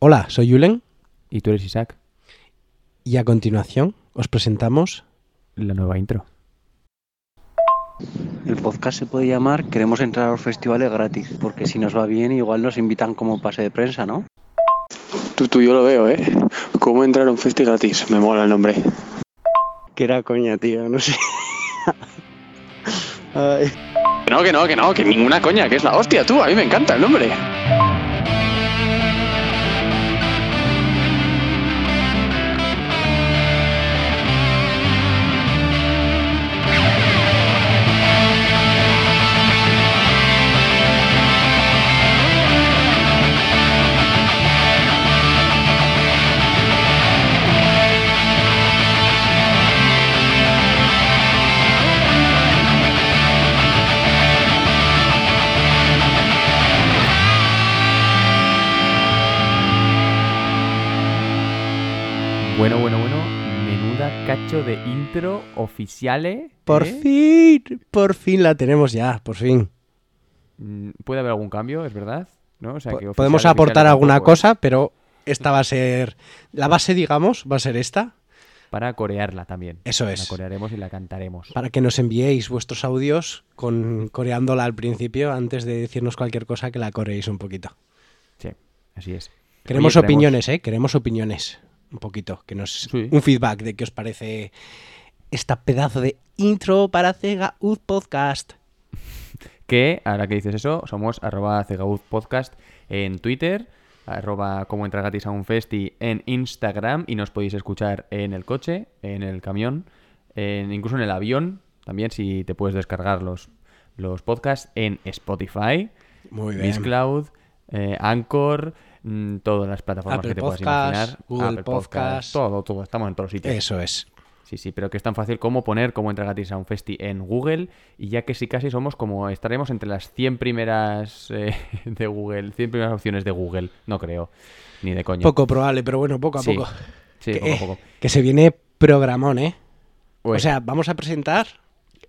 Hola, soy Yulen Y tú eres Isaac, y a continuación os presentamos la nueva intro. El podcast se puede llamar Queremos entrar a los festivales gratis, porque si nos va bien igual nos invitan como pase de prensa, ¿no? Tú, tú, yo lo veo, ¿eh? ¿Cómo entrar a un festi gratis? Me mola el nombre. Que era coña, tío, no sé. Ay. Que no, que no, que no, que ninguna coña, que es la hostia, tú. A mí me encanta el nombre. Bueno, bueno, bueno, menuda cacho de intro oficiales. Por ¿eh? fin, por fin la tenemos ya, por fin. Mm, Puede haber algún cambio, es verdad, ¿no? O sea, que Podemos aportar alguna es. cosa, pero esta va a ser la base, digamos, va a ser esta, Para corearla también. Eso La es. corearemos y la cantaremos. para que nos enviéis vuestros audios con coreándola al principio antes de decirnos cualquier cosa que la coreéis un poquito. Sí, así es. Queremos Oye, opiniones, ¿eh? Queremos opiniones. Un poquito. Que nos. Sí. Un feedback de qué os parece esta pedazo de intro para Cega Ud Podcast. Que, ahora que dices eso, somos arroba cegaud podcast en Twitter, arroba como entrar gratis a un festi en Instagram y nos podéis escuchar en el coche, en el camión, en- incluso en el avión, también si te puedes descargar los, los podcasts en Spotify, Muy bien. Mixcloud, eh, Anchor, mm, todas las plataformas Apple que te puedas Podcast, imaginar. Google Apple Podcast. todo, todo, estamos en todos los sitios. Eso es. Sí, sí, pero que es tan fácil como poner cómo entrar gratis a un festi en Google y ya que sí casi somos como estaremos entre las 100 primeras eh, de Google, 100 primeras opciones de Google, no creo, ni de coña. Poco probable, pero bueno, poco a Sí, poco. Sí, que, poco a poco. que se viene programón, ¿eh? Uy, O sea, vamos a presentar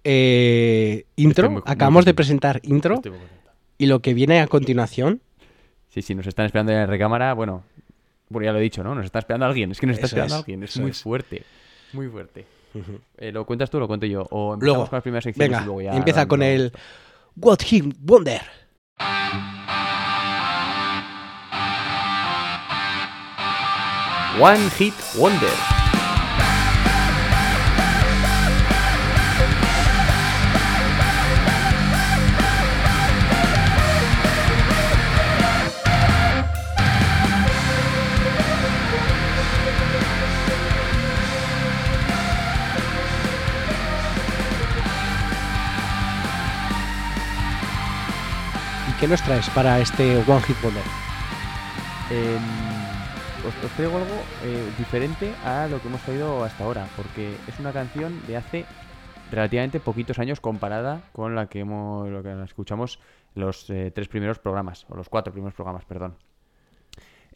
eh, intro. Muy Acabamos de presentar intro. Y lo que viene a continuación. Sí, sí, nos están esperando en la recámara, bueno, bueno, ya lo he dicho, ¿no? Nos está esperando alguien, es que nos está Eso esperando es, alguien, es eso muy es. fuerte, muy fuerte. Eh, ¿Lo cuentas tú o lo cuento yo? O empezamos Luego, con las primeras secciones venga, y luego ya... empieza con el What Him Wonder. One Hit Wonder. Qué nos traes para este One Hit Wonder? Em, os, traigo algo eh, diferente a lo que hemos traído hasta ahora, porque es una canción de hace relativamente poquitos años comparada con la que hemos lo que escuchamos los eh, tres primeros programas, o los cuatro primeros programas, perdón.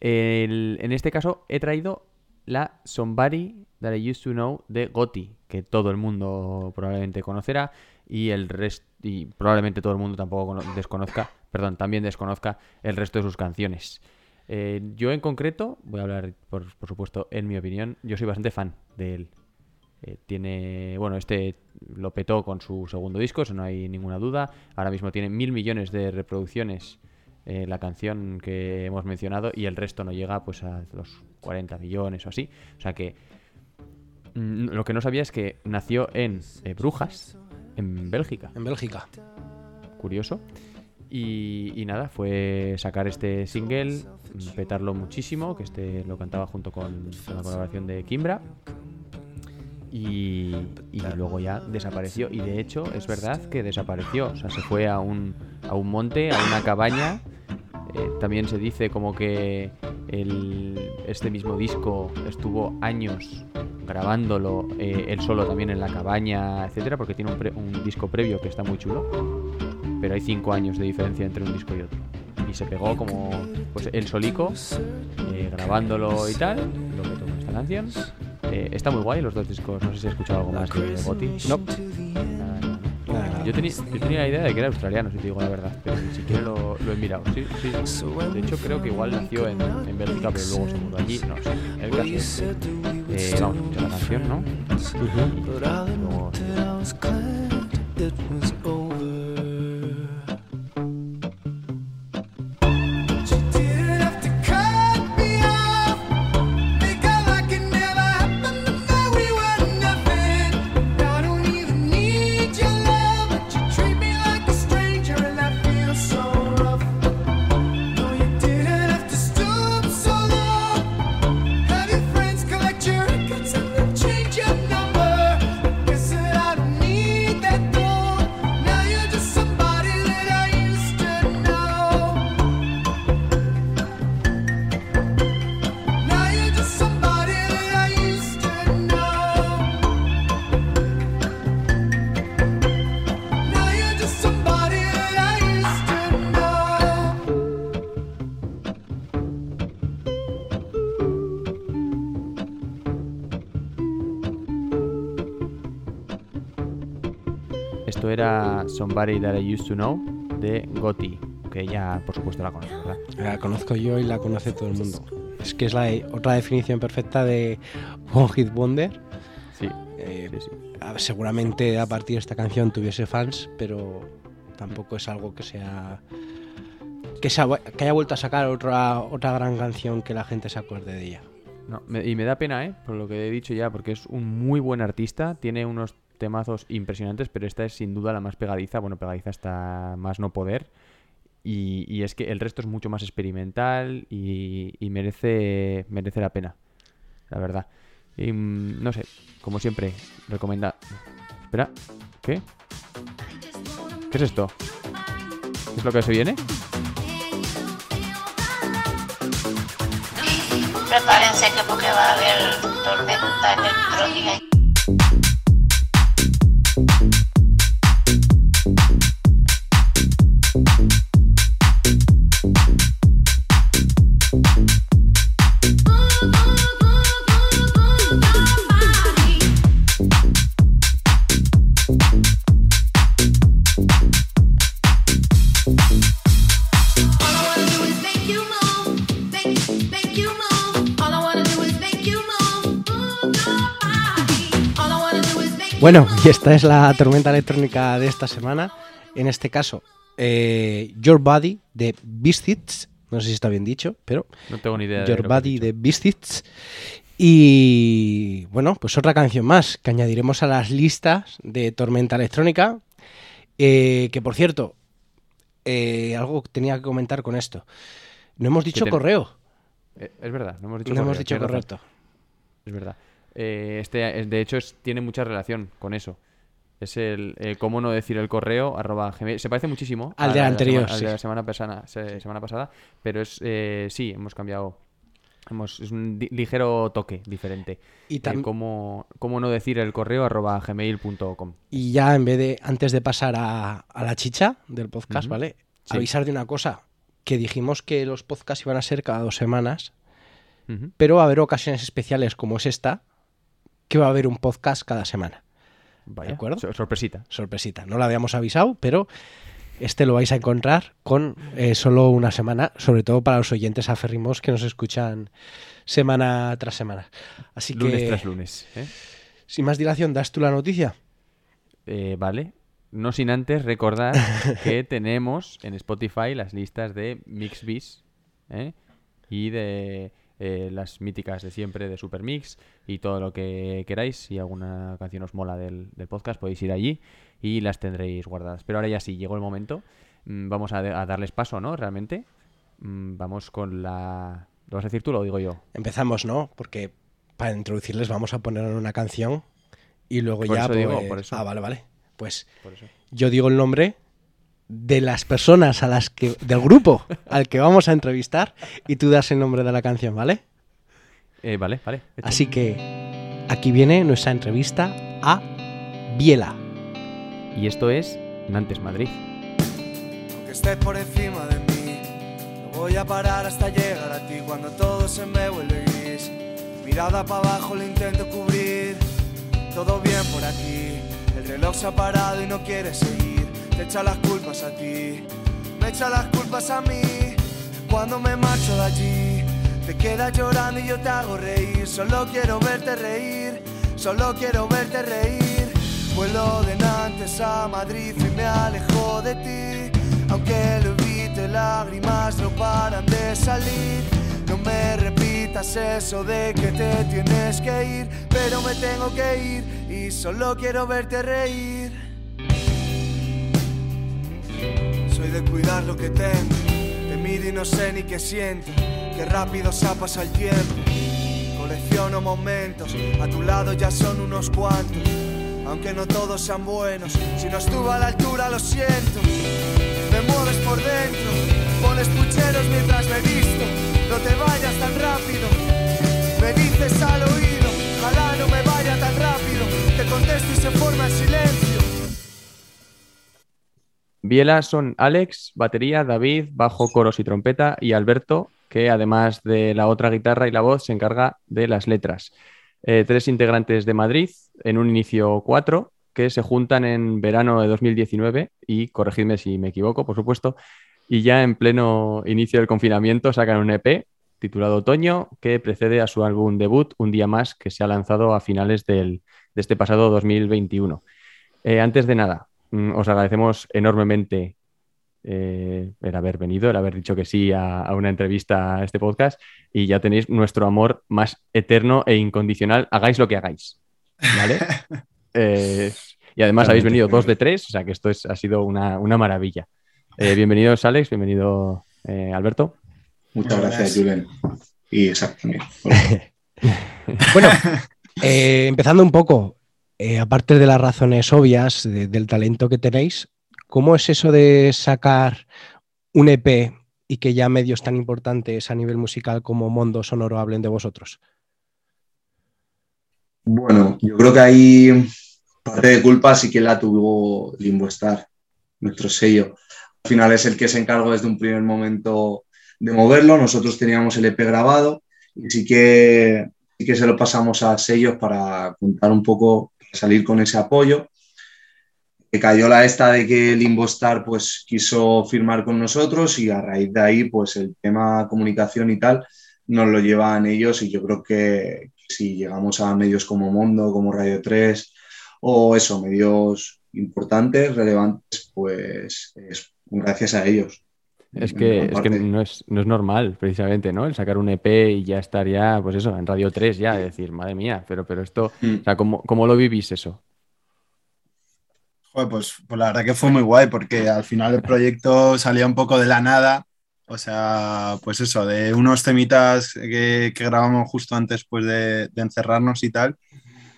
En este caso he traído la Somebody That I Used to Know de Gotti, que todo el mundo probablemente conocerá y el resto y probablemente todo el mundo tampoco cono- desconozca, perdón, también desconozca el resto de sus canciones. Eh, yo en concreto, voy a hablar por, por supuesto en mi opinión, yo soy bastante fan de él. Eh, tiene, bueno, este lo petó con su segundo disco, eso no hay ninguna duda. Ahora mismo tiene mil millones de reproducciones eh, la canción que hemos mencionado y el resto no llega pues a los 40 millones o así. O sea que mm, lo que no sabía es que nació en eh, Brujas, en Bélgica En Bélgica. curioso. Y, nada, fue sacar este single, mm, petarlo muchísimo, que este lo cantaba junto con, la colaboración de Kimbra. Y, luego ya desapareció. Y de hecho, es verdad que desapareció. O sea, se fue a un, a un monte, a una cabaña. Eh, también se dice como que el- este mismo disco estuvo años grabándolo eh, él solo también en la cabaña, etcétera, porque tiene un disco previo que está muy chulo pero hay cinco años de diferencia entre un disco y otro. Y se pegó como pues el solico, eh, grabándolo y tal, lo que toma esta canción. Eh, está muy guay los dos discos, no sé si has escuchado algo más de Gotti. No. Yo, tenía, yo tenía la idea de que era australiano, si te digo la verdad, pero ni siquiera lo, lo he mirado. Sí, sí. De hecho, creo que igual nació en, en Bélgica, pero luego se mudó allí. No sé. El caso es eh, vamos a escuchar la canción, ¿no? Luego- era Somebody That I Used to Know de Gotti, que ya por supuesto la ¿verdad? La conozco yo y la conoce todo el mundo. Es que es la otra definición perfecta de One Hit Wonder. Sí, Eh, sí, sí. a- seguramente a partir de esta canción tuviese fans, pero tampoco es algo que sea que, se ha- que haya vuelto a sacar otra otra gran canción que la gente se acuerde de ella. No, me- y me da pena, ¿eh? Por lo que he dicho ya, porque es un muy buen artista, tiene unos temazos impresionantes, pero esta es sin duda la más pegadiza, bueno, pegadiza hasta más no poder. Y, es que el resto es mucho más experimental y, y merece, merece la pena, la verdad. Y, mm, no sé, como siempre, recomenda... Espera, ¿qué? ¿Qué es esto? ¿Qué es lo que se viene? Prepárense que porque va a haber tormenta electrónica. Bueno, y esta es la tormenta electrónica de esta semana. En este caso, eh, Your Body de Beasts. No sé si está bien dicho, pero No tengo ni idea de Your has Body de Beasts. Y bueno, pues otra canción más que añadiremos a las listas de tormenta electrónica. Eh, que por cierto, eh, algo tenía que comentar con esto. No hemos dicho correo. Eh, es verdad, no hemos dicho No hemos dicho correcto. Es verdad. Eh, este, es- de hecho, es- tiene mucha relación con eso. Es el eh, cómo no decir el correo arroba gmail. Se parece muchísimo Al a del la- anterior, al de sí. la semana, pasada, se- semana pasada, pero es eh, sí, hemos cambiado. Hemos, es un di- ligero toque diferente. Y, Eh, tam- cómo, cómo no decir el correo arroba gmail.com. y ya en vez de, antes de pasar a, a la chicha del podcast. ¿vale? Sí. Avisar de una cosa, que dijimos que los podcasts iban a ser cada dos semanas, pero va a haber ocasiones especiales como es esta, que va a haber un podcast cada semana. Vaya, acuerdo? sor- sorpresita. Sorpresita, no lo habíamos avisado, pero este lo vais a encontrar con eh, solo una semana, sobre todo para los oyentes aférrimos que nos escuchan semana tras semana. Así Lunes que, tras lunes. ¿eh? sin más dilación, ¿das tú la noticia? Eh, vale. No sin antes recordar que tenemos en Spotify las listas de Mixbis y de eh, las míticas de siempre de Supermix y todo lo que queráis. Si alguna canción os mola del, del podcast, podéis ir allí y las tendréis guardadas. Pero ahora ya sí, llegó el momento. Mm, Vamos a, a darles paso, ¿no? Realmente. Mm, Vamos con la... ¿Lo vas a decir tú o lo digo yo? Empezamos, ¿no? Porque para introducirles vamos a poner una canción y luego Por ya... eso digo, pues- por eso. Ah, vale, vale. Pues Por eso. yo digo el nombre de las personas a las que del grupo al que vamos a entrevistar y tú das el nombre de la canción, ¿vale? Eh, vale, vale. hecho. Así que aquí viene nuestra entrevista a Biela. Y esto es Nantes Madrid. Aunque esté por encima de mí, no voy a parar hasta llegar a ti cuando todo se me vuelve gris. Mirada para abajo lo intento cubrir, todo bien por aquí. El reloj se ha parado y no quiere seguir. Te echa las culpas a ti, me echa las culpas a mí. Cuando me marcho de allí, te quedas llorando y yo te hago reír. Solo quiero verte reír, solo quiero verte reír. Vuelo de Nantes a Madrid y me alejo de ti. Aunque lo evite, lágrimas no paran de salir. No me repitas eso de que te tienes que ir, pero me tengo que ir y solo quiero verte reír. De cuidar lo que tengo, te miro y no sé ni qué siento, que rápido se ha pasado el tiempo. Colecciono momentos, a tu lado ya son unos cuantos, aunque no todos sean buenos. Si no estuve a la altura, lo siento. Me mueves por dentro, pones pucheros mientras me visto. No te vayas tan rápido, me dices al oído, ojalá no me vaya tan rápido. Te contesto y se forma el silencio. Biela son Alex, batería, David, bajo, coros y trompeta, y Alberto, que además de la otra guitarra y la voz, se encarga de las letras. Eh, tres integrantes de Madrid, en un inicio cuatro, que se juntan en verano de 2019 y, corregidme si me equivoco, por supuesto, y ya en pleno inicio del confinamiento sacan un EP titulado Otoño, que precede a su álbum debut, Un día más, que se ha lanzado a finales del- de este pasado 2021. Eh, antes de nada, os agradecemos enormemente eh, el haber venido, el haber dicho que sí a, a una entrevista a este podcast y ya tenéis nuestro amor más eterno e incondicional, hagáis lo que hagáis. ¿Vale? Eh, y además habéis venido dos de tres, o sea que esto es, ha sido una, una maravilla. Eh, bienvenidos Alex, bienvenido eh, Alberto. Muchas gracias, Julen. Y exacto. también. Bueno, eh, empezando un poco, eh, aparte de las razones obvias de- del talento que tenéis, ¿cómo es eso de sacar un EP y que ya medios tan importantes a nivel musical como Mondo Sonoro hablen de vosotros? Bueno, yo creo que ahí parte de culpa sí que la tuvo Limbo Star, nuestro sello. Al final es el que se encargó desde un primer momento de moverlo. Nosotros teníamos el EP grabado y sí que, sí que se lo pasamos a sellos para contar un poco, salir con ese apoyo. Que cayó la esta de que Limbo Star pues, quiso firmar con nosotros y a raíz de ahí pues el tema comunicación y tal nos lo llevan ellos y yo creo que si llegamos a medios como Mundo, como Radio 3 o eso, medios importantes, relevantes, pues es gracias a ellos. Es que, es que no, es, no es normal, precisamente, ¿no? El sacar un EP y ya estar ya, pues eso, en Radio 3 ya, decir, madre mía, pero, pero esto, Mm. o sea, ¿cómo, cómo lo vivís eso? Joder, pues, pues la verdad que fue muy guay porque al final el proyecto salía un poco de la nada. O sea, pues eso, de unos temitas que, que grabamos justo antes pues, de, de encerrarnos y tal.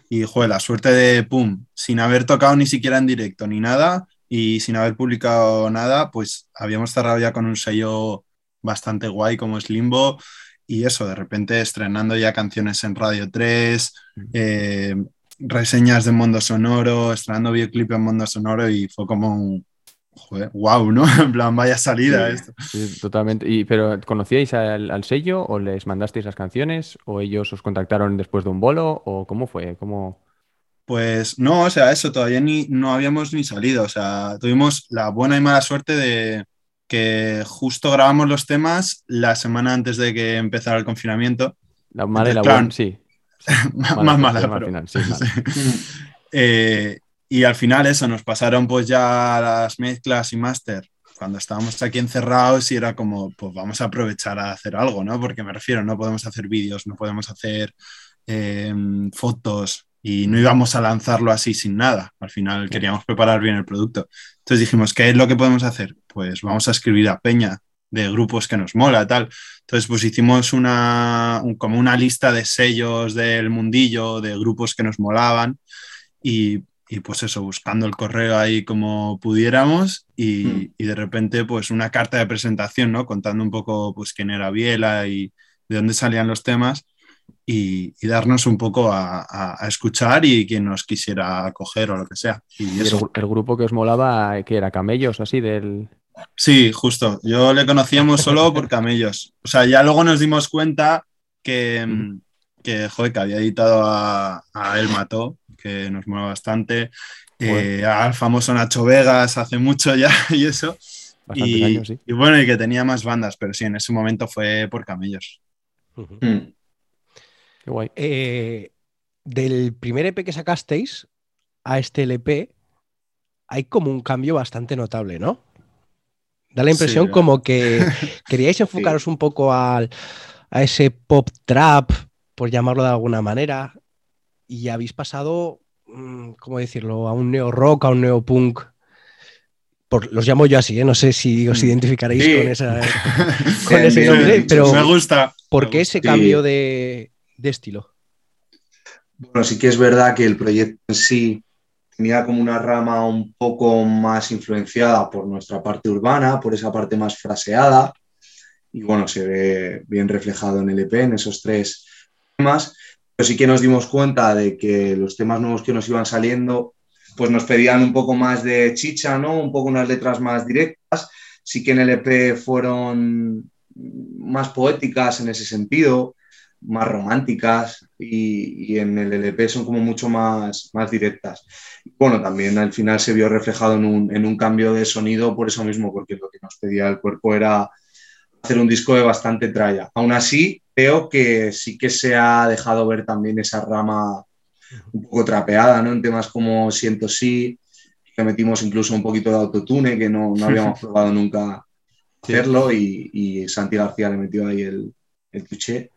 Y joder, la suerte de pum, sin haber tocado ni siquiera en directo ni nada y sin haber publicado nada, pues habíamos cerrado ya con un sello bastante guay como es Limbo. Y eso, de repente estrenando ya canciones en Radio 3, eh, reseñas de Mundo Sonoro, estrenando videoclip en Mundo Sonoro y fue como un joder, wow, ¿no? En plan, vaya salida Sí. esto. Sí, totalmente. Y, ¿Pero conocíais al, al sello o les mandasteis las canciones o ellos os contactaron después de un bolo o cómo fue? ¿Cómo... Pues no, o sea, eso todavía ni, no habíamos ni salido, o sea, tuvimos la buena y mala suerte de que justo grabamos los temas la semana antes de que empezara el confinamiento. La mala y la buena, sí. más Mala, mala, al pero- final. Sí. Eh, y al final eso, nos pasaron pues ya las mezclas y máster cuando estábamos aquí encerrados y era como, pues vamos a aprovechar a hacer algo, ¿no? Porque me refiero, no podemos hacer vídeos, no podemos hacer eh, fotos y no íbamos a lanzarlo así sin nada. Al final queríamos preparar bien el producto. Entonces dijimos, ¿qué es lo que podemos hacer? Pues vamos a escribir a Peña de grupos que nos mola, tal. Entonces, pues hicimos una, un- como una lista de sellos del mundillo, de grupos que nos molaban y, y, pues eso, buscando el correo ahí como pudiéramos y, Mm. y de repente pues una carta de presentación, ¿no? Contando un poco pues quién era Biela y de dónde salían los temas y, y darnos un poco a, a- a escuchar y quien nos quisiera acoger o lo que sea. Y Y el, grupo que os molaba, que era Camellos, así del... Sí, justo. Yo le conocíamos solo por camellos. O sea, ya luego nos dimos cuenta que, mm, que, joder, que había editado a, a El Mató, que nos mola bastante, eh, al famoso Nacho Vegas hace mucho ya y eso. Y, años, sí. y bueno, y que tenía más bandas, pero sí, en ese momento fue por camellos. Mm. Qué guay. Eh, del primer EP que sacasteis a este LP hay como un cambio bastante notable, ¿no? Da la impresión Sí, como que queríais enfocaros un poco al- a ese pop trap, por llamarlo de alguna manera, y habéis pasado, mm, ¿cómo decirlo?, a un neo rock, a un neo punk. Por, los llamo yo así, ¿eh? no sé si os Mm. identificaréis Sí. con, esa, con ese nombre, pero me gusta. ¿por qué ese Sí. cambio de, de estilo? Bueno, sí que es verdad que el proyecto en sí tenía como una rama un poco más influenciada por nuestra parte urbana, por esa parte más fraseada. Y bueno, se ve bien reflejado en el EP, en esos tres temas. Pero sí que nos dimos cuenta de que los temas nuevos que nos iban saliendo, pues nos pedían un poco más de chicha, ¿no? Un poco unas letras más directas. Sí que en el EP fueron más poéticas en ese sentido, más románticas y, y en el LP son como mucho más, más directas. Bueno, también al final se vio reflejado en un, en un cambio de sonido por eso mismo, porque lo que nos pedía el cuerpo era hacer un disco de bastante tralla. Aún así, creo que sí que se ha dejado ver también esa rama un poco trapeada, ¿no? En temas como Siento Sí, que metimos incluso un poquito de autotune, que no, no habíamos probado nunca hacerlo, y, y Santi García le metió ahí el, el tuché.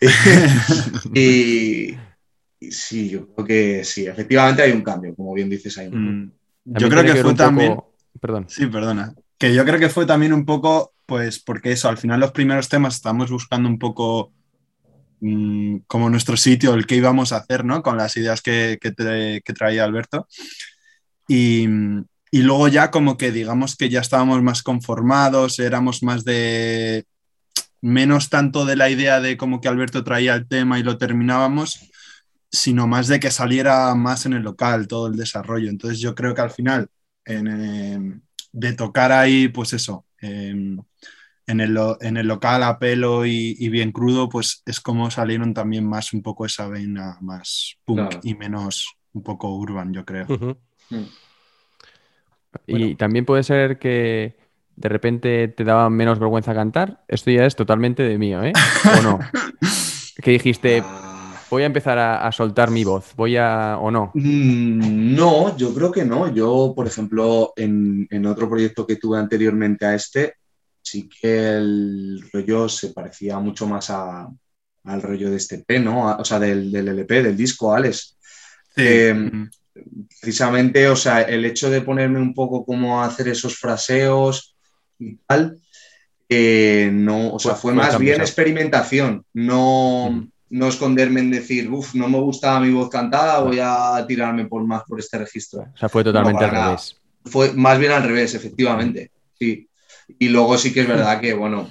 y, y sí, yo creo que sí, efectivamente hay un cambio, como bien dices ahí. Mm, Yo creo que fue poco- también. Perdón. Sí, perdona. Que yo creo que fue también un poco, pues, porque eso, al final los primeros temas estábamos buscando un poco mm, como nuestro sitio, el que íbamos a hacer, ¿no? Con las ideas que, que que traía Alberto. Y, y luego ya como que digamos que ya estábamos más conformados, éramos más de menos tanto de la idea de como que Alberto traía el tema y lo terminábamos, sino más de que saliera más en el local todo el desarrollo. Entonces yo creo que al final en, eh, de tocar ahí, pues eso, eh, en, el, lo- en el local a pelo y, y bien crudo, pues es como salieron también más un poco esa vena más punk Claro. y menos un poco urban, yo creo. Ujú. Y Bueno. también puede ser que de repente te daba menos vergüenza cantar. Esto ya es totalmente de mío, ¿eh? ¿O no? Que dijiste, Ah, voy a empezar a, a soltar mi voz, voy a... ¿O no? Mm, No, yo creo que no. Yo, por ejemplo, en, en otro proyecto que tuve anteriormente a este, sí que el rollo se parecía mucho más a- al rollo de este P, ¿no? A- o sea, del, del LP, del disco, Alex. Sí. Eh, Mm. Precisamente, o sea, el hecho de ponerme un poco como a hacer esos fraseos y tal, eh, no, o sea, Fue- más bien experimentación, no, Mm. no esconderme en decir, uff, no me gusta mi voz cantada, voy a tirarme por más por este registro. O sea, fue totalmente al nada. revés. Fue más bien al revés, efectivamente. Sí. Y luego sí que es verdad que, bueno,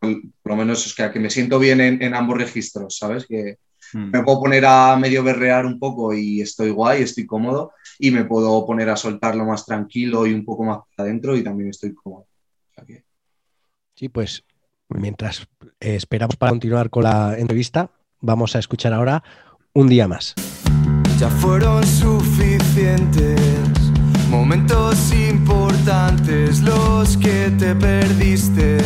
por lo menos es que, que me siento bien en, en ambos registros, ¿sabes? Que Mm. me puedo poner a medio berrear un poco y estoy guay, estoy cómodo, y me puedo poner a soltarlo más tranquilo y un poco más para adentro y también estoy cómodo. O sea que- Sí, pues mientras eh, esperamos para continuar con la entrevista, vamos a escuchar ahora un día más. Ya fueron suficientes momentos importantes los que te perdiste.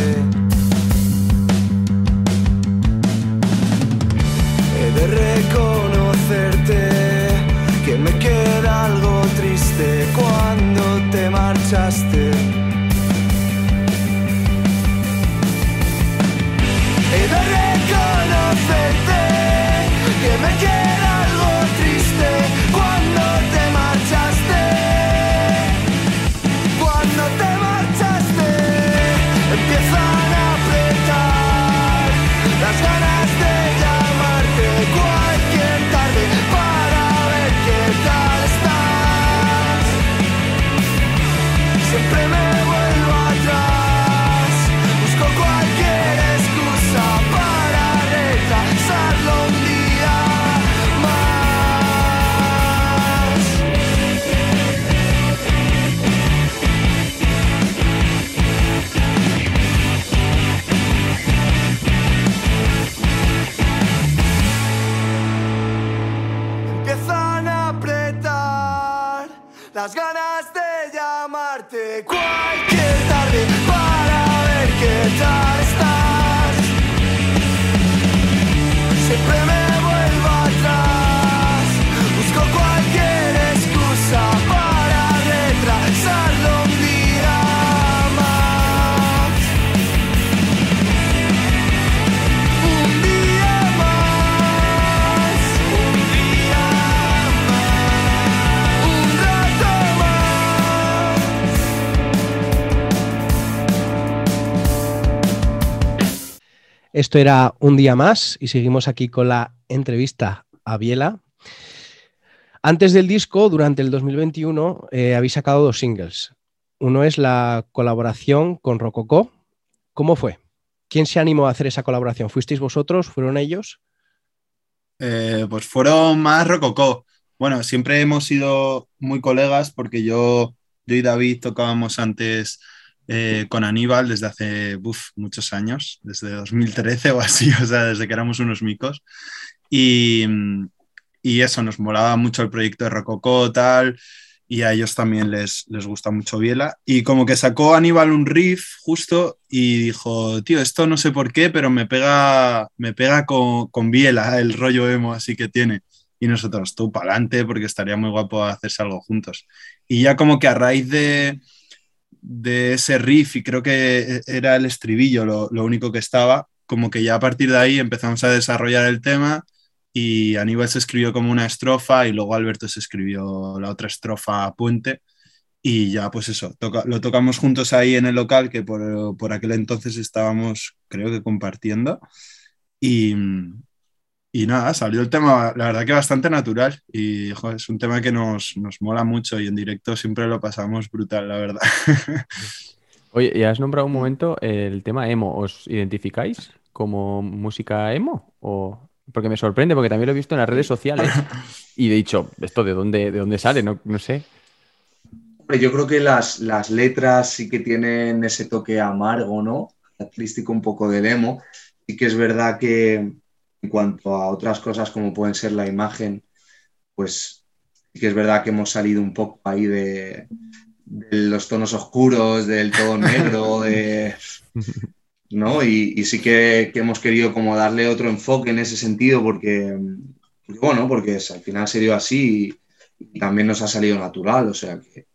He de reconocerte cuando te marchaste. He de reconocerte que me queda algo triste cuando te marchaste. Cuando te marchaste, empiezan a apretar las ganas Esto era un día más y seguimos aquí con la entrevista a Biela. Antes del disco, durante el 2021, eh, habéis sacado dos singles. Uno es la colaboración con Rococó. ¿Cómo fue? ¿Quién se animó a hacer esa colaboración? ¿Fuisteis vosotros? ¿Fueron ellos? Eh, pues fueron más Rococó. Bueno, siempre hemos sido muy colegas porque yo, yo y David tocábamos antes eh, con Aníbal desde hace uf, muchos años, desde 2013 o así, o sea, desde que éramos unos micos. Y, y eso, nos molaba mucho el proyecto de Rococó, tal, y a ellos también les, les gusta mucho Biela. Y como que sacó Aníbal un riff justo y dijo, tío, esto no sé por qué, pero me pega, me pega con, con Biela, el rollo emo así que tiene. Y nosotros, tú para adelante, porque estaría muy guapo hacerse algo juntos. Y ya como que a raíz de, de ese riff, y creo que era el estribillo lo, lo, único que estaba, como que ya a partir de ahí empezamos a desarrollar el tema y Aníbal se escribió como una estrofa y luego Alberto se escribió la otra estrofa puente y ya pues eso, lo tocamos juntos ahí en el local que por, por aquel entonces estábamos creo que compartiendo y, y nada, salió el tema, la verdad que bastante natural y joder, es un tema que nos, nos, mola mucho y en directo siempre lo pasamos brutal, la verdad. Oye, y has nombrado un momento el tema emo, ¿os identificáis como música emo? O... Porque me sorprende, porque también lo he visto en las redes sociales y he dicho, ¿esto de dónde, de dónde sale? No, no sé. Yo creo que las, las letras sí que tienen ese toque amargo, ¿no? Artístico un poco del emo. Sí que es verdad que en cuanto a otras cosas como pueden ser la imagen, pues sí que es verdad que hemos salido un poco ahí de, de los tonos oscuros, del todo negro, de, ¿no? Y, y sí que, que, hemos querido como darle otro enfoque en ese sentido porque, porque bueno, porque al final se dio así y, y, también nos ha salido natural, o sea que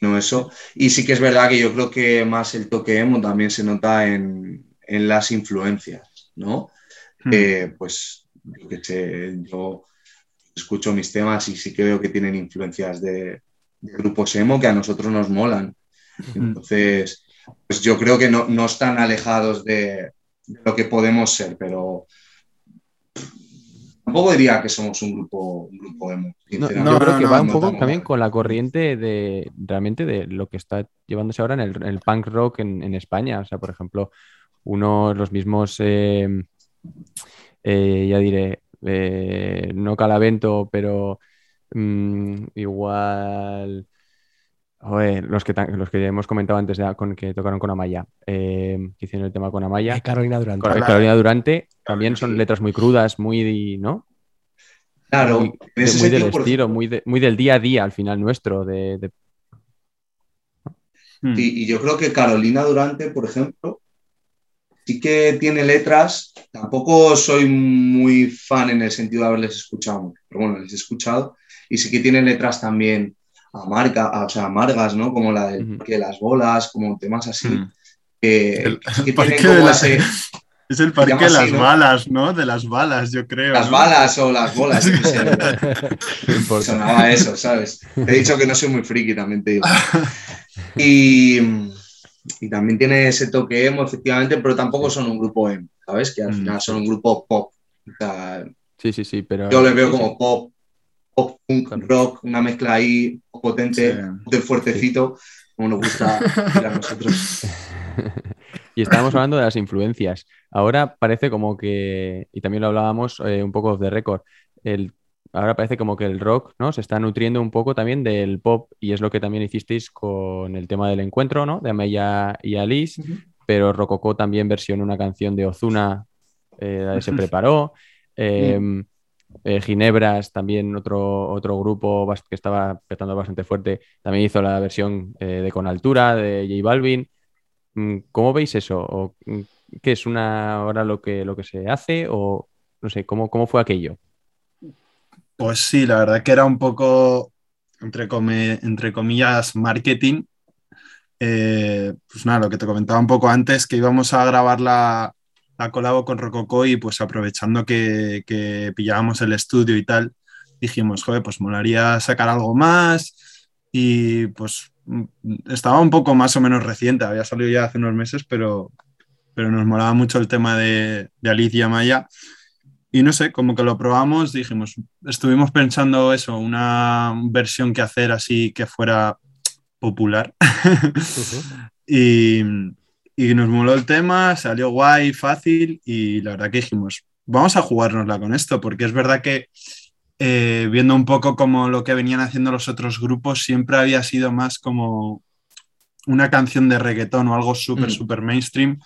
no eso. Y sí que es verdad que yo creo que más el toque emo también se nota en, en las influencias, ¿no? Hmm. Eh, pues yo, que sé, yo escucho mis temas y sí que veo que tienen influencias de, de grupos emo que a nosotros nos molan. Entonces, pues yo creo que no, no están alejados de, de, lo que podemos ser, pero tampoco diría que somos un grupo, un grupo emo. No, no, yo creo que va un poco también con la corriente de realmente de lo que está llevándose ahora en el, en el punk rock en, en, España. O sea, por ejemplo, uno, los mismos... Eh, eh, ya diré, eh, no Calavento, pero mmm, igual. Joder, los que, los que hemos comentado antes de, con, que tocaron con Amaya, eh, que hicieron el tema con Amaya. Eh, Carolina Durante. Con, Carolina Durante también son letras muy crudas, muy, ¿no? Claro, muy, muy del estilo, muy, de, muy, del día a día al final nuestro. De, de... Sí, y yo creo que Carolina Durante, por ejemplo, sí que tiene letras, tampoco soy muy fan en el sentido de haberles escuchado, pero bueno, les he escuchado, y sí que tienen letras también amarga, o sea, amargas, ¿no? Como la del uh -huh. parque de las bolas, como temas así. Uh -huh. que, el, sí que tienen como la, ese, Es el parque de las balas, ¿no? De las balas, yo creo. Las ¿no? balas o las bolas. Sonaba eso, ¿sabes? He dicho que no soy muy friki, también te digo. Y, y también tiene ese toque emo, efectivamente, pero tampoco son un grupo emo, ¿sabes? Que al final son un grupo pop. O sea, sí, sí, sí, pero... Yo les veo como pop, pop, punk, rock, una mezcla ahí potente, sí. del fuertecito, como nos gusta a nosotros. y estábamos hablando de las influencias. Ahora parece como que, y también lo hablábamos eh, un poco de récord, el ahora parece como que el rock ¿no? se está nutriendo un poco también del pop y es lo que también hicisteis con el tema del encuentro ¿no? de Amelia y Alice, uh -huh. pero Rococó también versionó una canción de Ozuna, eh, se preparó. Eh, uh -huh. eh, Ginebras, también otro, otro grupo que estaba petando bastante fuerte, también hizo la versión eh, de Con Altura de J Balvin. Mm, ¿Cómo veis eso? ¿O, mm, ¿Qué es una ahora lo que, lo que se hace? ¿O no sé, cómo, cómo fue aquello? Pues sí, la verdad que era un poco, entre, entre comillas, marketing. Eh, pues nada, lo que te comentaba un poco antes, que íbamos a grabar la, la colabo con Rococó y pues aprovechando que, que, pillábamos el estudio y tal, dijimos, joder, pues molaría sacar algo más y pues estaba un poco más o menos reciente, había salido ya hace unos meses, pero pero nos molaba mucho el tema de, de Alicia Maya. Y no sé, como que lo probamos, dijimos, estuvimos pensando eso, una versión que hacer así que fuera popular. y, y nos moló el tema, salió guay, fácil y la verdad que dijimos, vamos a jugárnosla con esto, porque es verdad que eh, viendo un poco como lo que venían haciendo los otros grupos, siempre había sido más como una canción de reggaetón o algo súper, Mm. súper mainstream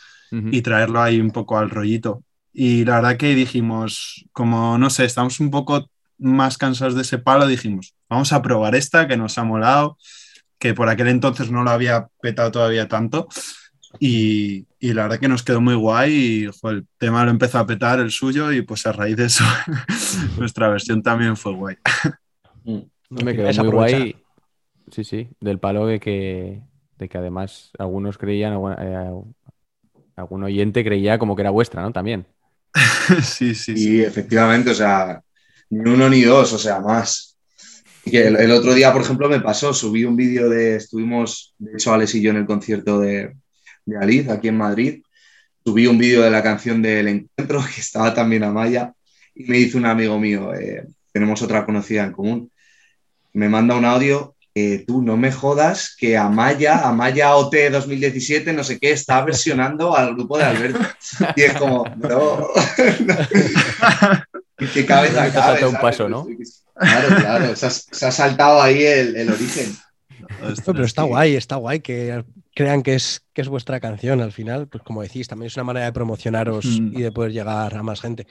y traerlo ahí un poco al rollito. Y la verdad que dijimos, como no sé, estamos un poco más cansados de ese palo, dijimos, vamos a probar esta que nos ha molado, que por aquel entonces no lo había petado todavía tanto. Y, y la verdad que nos quedó muy guay y el tema lo empezó a petar el suyo y pues a raíz de eso nuestra versión también fue guay. Me quedó Es muy aprovechar. guay. Sí, sí, del palo de que, de que además algunos creían, eh, algún oyente creía como que era vuestra, ¿no? También. sí, sí, Y efectivamente, o sea, ni uno ni dos, o sea, más. Y que el, el otro día, por ejemplo, me pasó, subí un vídeo de, estuvimos, de hecho, Alex y yo en el concierto de, de Aliz, aquí en Madrid, subí un vídeo de la canción del encuentro, que estaba también Amaya, y me dice un amigo mío, eh, tenemos otra conocida en común, me manda un audio, eh, tú no me jodas que Amaya, Amaya OT 2017, no sé qué, está versionando al grupo de Alberto. Y es como, ¿en qué cabeza cabe, un paso, ¿no? Claro, claro, se ha, se ha saltado ahí el, el origen. No, pero está guay, está guay que crean que es, que es vuestra canción al final. Pues como decís, también es una manera de promocionaros Mm. y de poder llegar a más gente.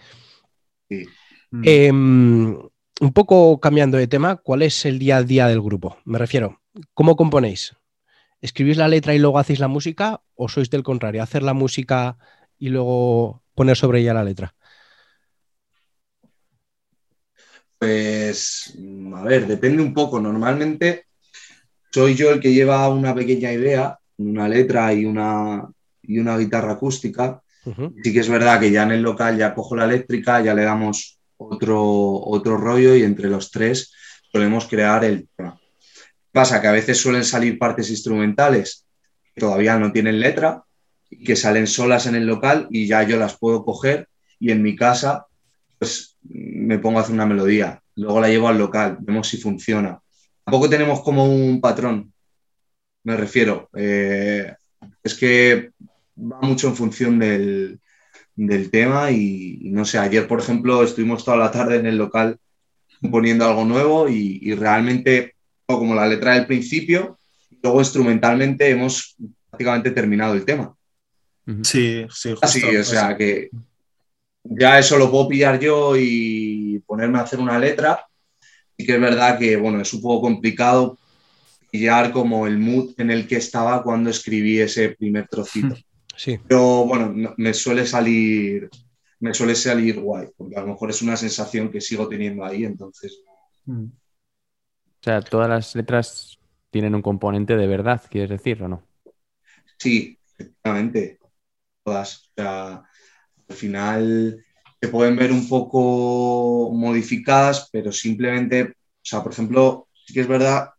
Sí. Mm. Eh, un poco cambiando de tema, ¿cuál es el día a día del grupo? Me refiero, ¿cómo componéis? ¿Escribís la letra y luego hacéis la música? ¿O sois del contrario, hacer la música y luego poner sobre ella la letra? Pues, a ver, depende un poco. Normalmente soy yo el que lleva una pequeña idea, una letra y una, y una guitarra acústica. Sí que es verdad que ya en el local ya cojo la eléctrica, ya le damos otro, otro rollo y entre los tres solemos crear el tema. Pasa que a veces suelen salir partes instrumentales que todavía no tienen letra y que salen solas en el local y ya yo las puedo coger y en mi casa pues me pongo a hacer una melodía. Luego la llevo al local, vemos si funciona. Tampoco tenemos como un patrón, me refiero. Eh, es que va mucho en función del, del tema y, y no sé, ayer por ejemplo estuvimos toda la tarde en el local poniendo algo nuevo y, y realmente como la letra del principio, luego instrumentalmente hemos prácticamente terminado el tema. Sí, sí, justo. Así, o sea que ya eso lo puedo pillar yo y ponerme a hacer una letra. Y que es verdad que, bueno, es un poco complicado pillar como el mood en el que estaba cuando escribí ese primer trocito. Sí. Pero bueno, no- me suele salir, me suele salir guay, porque a lo mejor es una sensación que sigo teniendo ahí, entonces Mm. O sea, todas las letras tienen un componente de verdad, ¿quieres decir o no? Sí, efectivamente, todas. O sea, al final se pueden ver un poco modificadas, pero simplemente, o sea, por ejemplo, sí que es verdad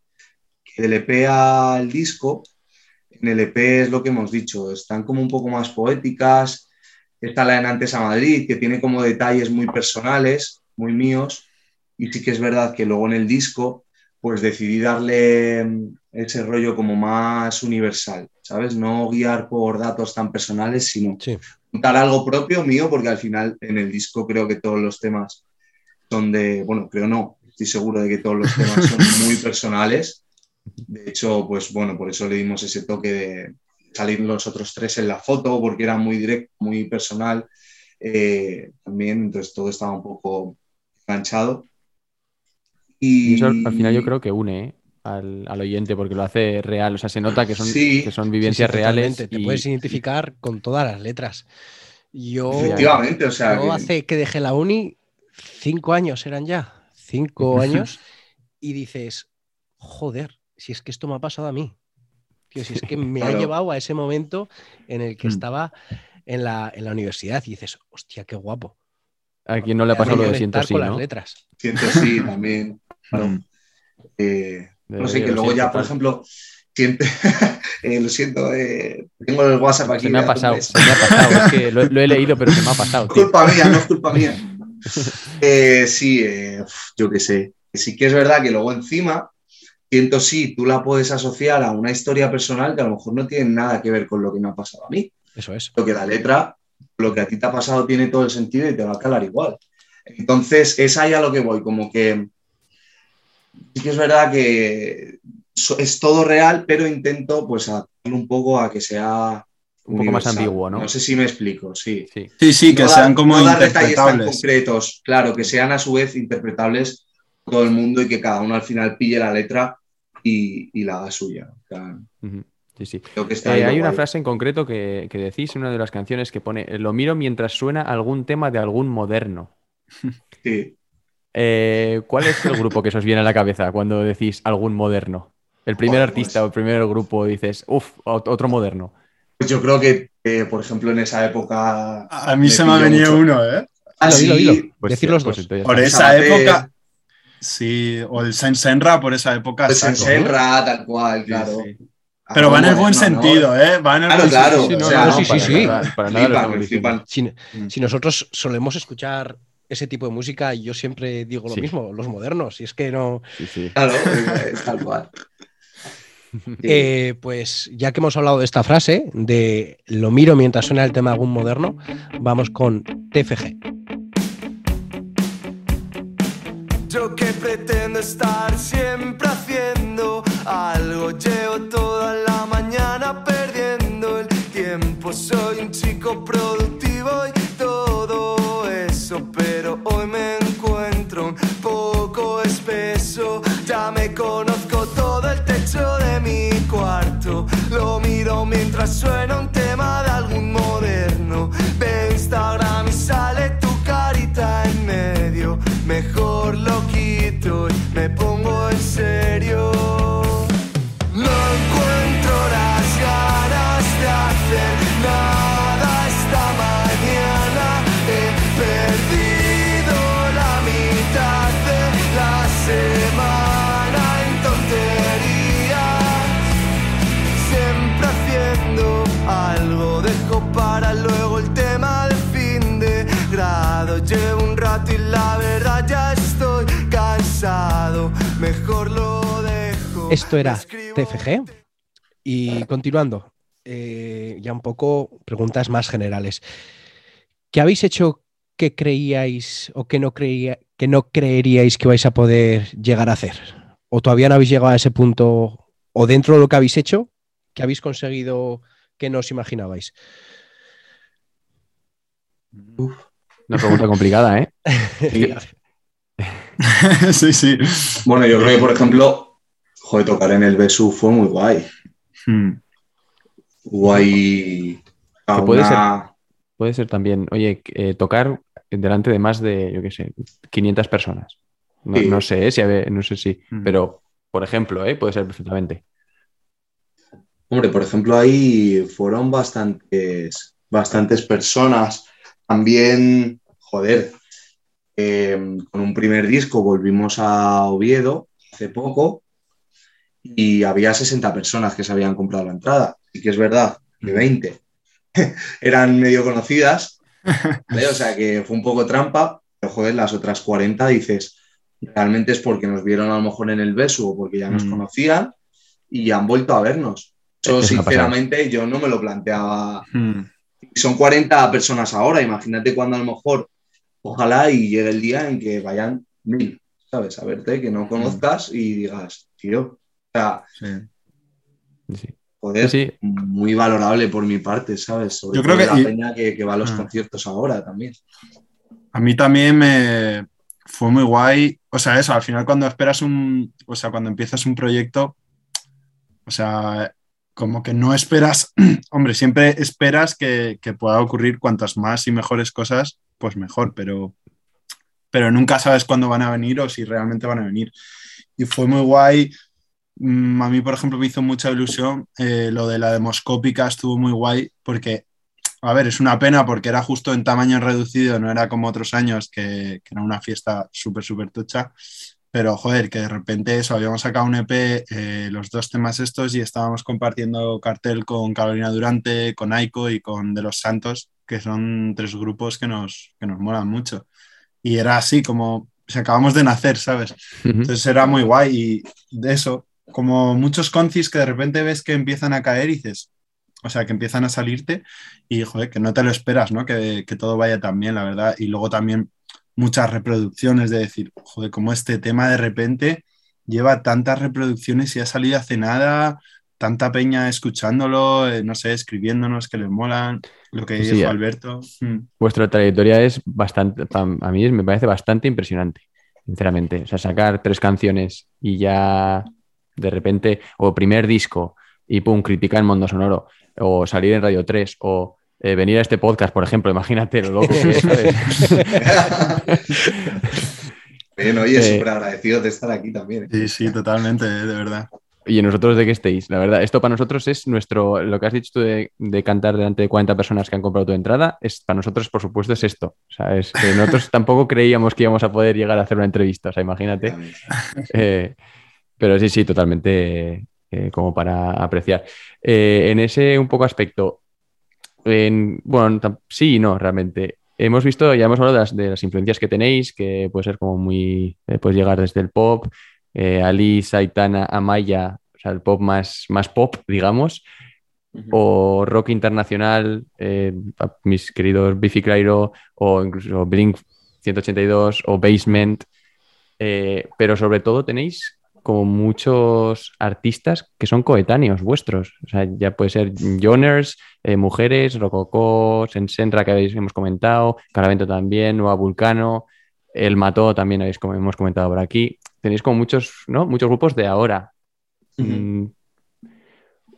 que del EP al disco, en el EP es lo que hemos dicho, están como un poco más poéticas. Está la de Nantes a Madrid, que tiene como detalles muy personales, muy míos, y sí que es verdad que luego en el disco, pues decidí darle mm, ese rollo como más universal, ¿sabes? No guiar por datos tan personales, sino Sí. contar algo propio mío, porque al final en el disco creo que todos los temas son de, bueno, creo no, estoy seguro de que todos los temas son muy personales. De hecho, pues bueno, por eso le dimos ese toque de salir los otros tres en la foto, porque era muy directo, muy personal. eh, también, entonces todo estaba un poco enganchado. Y Y, eso al final yo creo que une ¿eh? al, al oyente porque lo hace real. O sea, se nota que son, Sí. que son Sí, sí, vivencias reales. Te puedes identificar con todas las letras. Yo, Efectivamente, o sea, yo que- hace que dejé la uni, cinco años eran ya, cinco años, y dices, joder, si es que esto me ha pasado a mí. Tío, si es que me ha llevado a ese momento en el que Mm. estaba en la, en la universidad y dices, hostia, qué guapo. A quien no le ha pasado lo de siento sí, con las ¿no? letras. siento sí también. Mm. Eh, no sé, que luego ya, por tal. ejemplo, siente, eh, lo siento, eh, tengo el WhatsApp aquí. Se me ha pasado, se me ha pasado. Es que lo, lo he leído, pero se me ha pasado. tío. culpa mía, no es culpa mía. Eh, sí, eh, yo qué sé. Sí que es verdad que luego encima, siento sí, tú la puedes asociar a una historia personal que a lo mejor no tiene nada que ver con lo que me ha pasado a mí. Eso es. Lo que la letra, lo que a ti te ha pasado tiene todo el sentido y te va a calar igual. Entonces, es ahí a lo que voy, como que sí que es verdad que es todo real, pero intento pues adaptarlo un poco a que sea Un poco más ambiguo, ¿no? No sé si me explico, sí. Sí. Sí, sí, que No sean como no dar detalles tan interpretables. concretos, claro, que sean a su vez interpretables por todo el mundo y que cada uno al final pille la letra y, y la haga suya. O sea, Ujú. Sí, sí. Eh, hay una frase en concreto que, que decís en una de las canciones que pone, lo miro mientras suena algún tema de algún moderno. Sí. Eh, ¿Cuál es el grupo que se os viene a la cabeza cuando decís algún moderno? El primer artista pues. o el primer grupo dices, uff, otro moderno. Pues yo creo que, eh, por ejemplo, en esa época. A mí se me ha venido mucho. uno, ¿eh? Ah, Dilo, sí, dilo, dilo. Pues, Decir los pues dos. Por esa época. Sí, o el Saint Senra por esa época. Pues en saco, ¿no? Senra, tal cual, claro. sí. Pero va en el buen sentido, ¿eh? Va en el Claro, buen claro. sentido. Sí, no, o sea, no, sí, para sí, para nada Flipan. Si, Mm. si nosotros solemos escuchar ese tipo de música, yo siempre digo lo Sí. mismo, los modernos, y es que no... Sí, sí. Claro, es tal cual. Sí. Eh, pues ya que hemos hablado de esta frase, de lo miro mientras suena el tema de algún moderno, vamos con TFG. Yo que pretendo estar siempre haciendo algo, llevo toda la mañana perdiendo el tiempo. Soy un chico productivo y todo eso, pero hoy me encuentro un poco espeso. Ya me conozco todo el techo de mi cuarto. Lo miro mientras suena un tema de algún moderno. Ve Instagram y sale carita en medio. Mejor lo quito y me pongo en serio. No encuentro las ganas de hacer Esto era TFG. Y continuando, eh, ya un poco preguntas más generales. ¿Qué habéis hecho que creíais o que no, creía, que no creeríais que vais a poder llegar a hacer? ¿O todavía no habéis llegado a ese punto? ¿O dentro de lo que habéis hecho, que habéis conseguido que no os imaginabais? Una pregunta complicada, ¿eh? sí, sí. Bueno, yo creo que, por ejemplo, joder, tocar en el Besu fue muy guay. Hmm. A Que puede una- Puede ser también, oye, eh, tocar delante de más de, yo qué sé, 500 personas. No, Sí. no sé, ¿eh? si no sé si, pero por ejemplo, ¿eh? puede ser perfectamente. Hombre, por ejemplo, ahí fueron bastantes, bastantes personas. También, joder, eh, con un primer disco volvimos a Oviedo hace poco y había 60 personas que se habían comprado la entrada. Y que es verdad que 20 eran medio conocidas, ¿vale? o sea que fue un poco trampa, pero joder, las otras 40 dices, realmente es porque nos vieron a lo mejor en el beso o porque ya nos Mm. conocían y han vuelto a vernos. Eso, sinceramente, yo no me lo planteaba. Son 40 personas ahora, imagínate cuando a lo mejor, ojalá y llegue el día en que vayan mil, ¿sabes? A verte, que no conozcas y digas, tío, sea, Sí. Sí. joder, Sí, muy valorable por mi parte, ¿sabes? Sobre Yo creo que- la peña que, que va a los Ah. conciertos ahora también. A mí también me fue muy guay. O sea, eso, al final cuando esperas un, o sea, cuando empiezas un proyecto, o sea, como que no esperas, hombre, siempre esperas que, que pueda ocurrir cuantas más y mejores cosas, pues mejor, pero, pero nunca sabes cuándo van a venir o si realmente van a venir. Y fue muy guay. Mm, A mí, por ejemplo, me hizo mucha ilusión eh, lo de la demoscópica, estuvo muy guay porque a ver, es una pena porque era justo en tamaño reducido, no era como otros años que, que era una fiesta súper, súper tocha. pero joder, que de repente eso, habíamos sacado un EP, eh, los dos temas estos, y estábamos compartiendo cartel con Carolina Durante, con Aiko y con De los Santos, que son tres grupos que nos, que nos molan mucho. Y era así como, si acabamos de nacer, ¿sabes? Entonces era muy guay y de eso, como muchos concis que de repente ves que empiezan a caer y dices, o sea, que empiezan a salirte y, joder, que no te lo esperas, ¿no? Que, que todo vaya tan bien, la verdad. Y luego también muchas reproducciones de decir, joder, como este tema de repente lleva tantas reproducciones y ha salido hace nada, tanta peña escuchándolo, eh, no sé, escribiéndonos que les molan, lo que Sí, dijo Alberto. Mm. Vuestra trayectoria es bastante, a mí me parece bastante impresionante, sinceramente. O sea, sacar tres canciones y ya de repente, o primer disco y pum, criticar en Mundo Sonoro, o salir en Radio 3, o eh, venir a este podcast, por ejemplo, imagínate lo loco que es. ¿sabes? Bien, oye, Eh, súper agradecido de estar aquí también. ¿eh? Sí, sí, totalmente, eh, de verdad. Y nosotros de que estéis, la verdad, esto para nosotros es nuestro, lo que has dicho tú de, de cantar delante de 40 personas que han comprado tu entrada, es para nosotros, por supuesto, es esto. O sea, es que nosotros tampoco creíamos que íbamos a poder llegar a hacer una entrevista, o sea, imagínate. Eh, pero sí, sí, totalmente eh, como para apreciar. Eh, en ese un poco aspecto, en- bueno, sí y no, realmente. Hemos visto, ya hemos hablado de las, de las influencias que tenéis, que puede ser como muy, eh, puedes llegar desde el pop, eh, Alice, Aitana, Amaya, o sea, el pop más, más pop, digamos, o rock internacional, mis queridos Biffy Clyro, o incluso Blink 182, o Basement, pero sobre todo tenéis como muchos artistas que son coetáneos vuestros. O sea, ya puede ser Joners, eh, Mujeres, Rococó, Sensenra, que habéis, hemos comentado, Caravento también, Nueva Vulcano, El Mató también habéis, como hemos comentado por aquí. Tenéis como muchos, ¿no? Muchos grupos de ahora. Mm,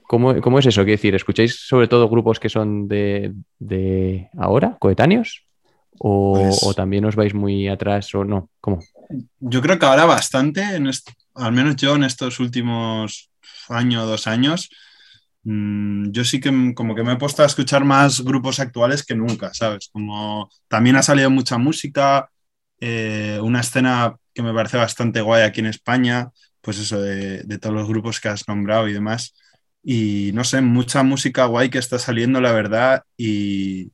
¿Cómo, cómo es eso? Quiero decir, ¿escucháis sobre todo grupos que son de, de ahora, coetáneos? ¿O, Pues- o también os vais muy atrás o no? ¿Cómo? Yo creo que ahora bastante, en est- al menos yo en estos últimos año o dos años, mm, yo sí que como que me he puesto a escuchar más grupos actuales que nunca, ¿sabes? Como también ha salido mucha música, eh, una escena que me parece bastante guay aquí en España, pues eso, de, de todos los grupos que has nombrado y demás. Y no sé, mucha música guay que está saliendo, la verdad, y,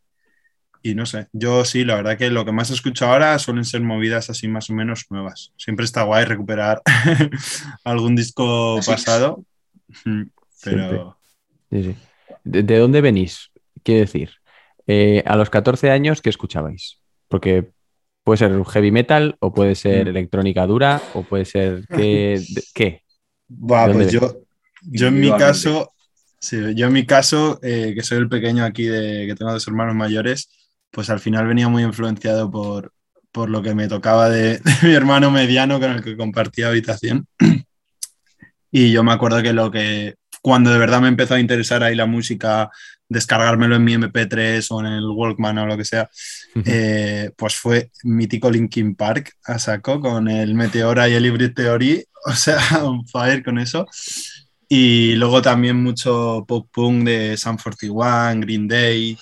y no sé, yo sí, la verdad que lo que más escucho ahora suelen ser movidas así más o menos nuevas. Siempre está guay recuperar algún disco Así pasado, pero Sí, sí. ¿De, de dónde venís? Quiero decir, eh, a los 14 años, ¿qué escuchabais? Porque puede ser heavy metal, o puede ser Mm. electrónica dura, o puede ser. ¿Qué? de- ¿qué? Buah, ¿De dónde pues yo, yo en mi caso, sí, yo en mi caso, eh, que soy el pequeño aquí de que tengo dos hermanos mayores, pues al final venía muy influenciado por, por lo que me tocaba de, de mi hermano mediano con el que compartía habitación. Y yo me acuerdo que lo que cuando de verdad me empezó a interesar ahí la música, descargármelo en mi MP3 o en el Walkman o lo que sea, eh, pues fue mítico Linkin Park a saco con el Meteora y el Hybrid Theory, o sea, on fire con eso. Y luego también mucho pop punk de Sun 41, Green Day.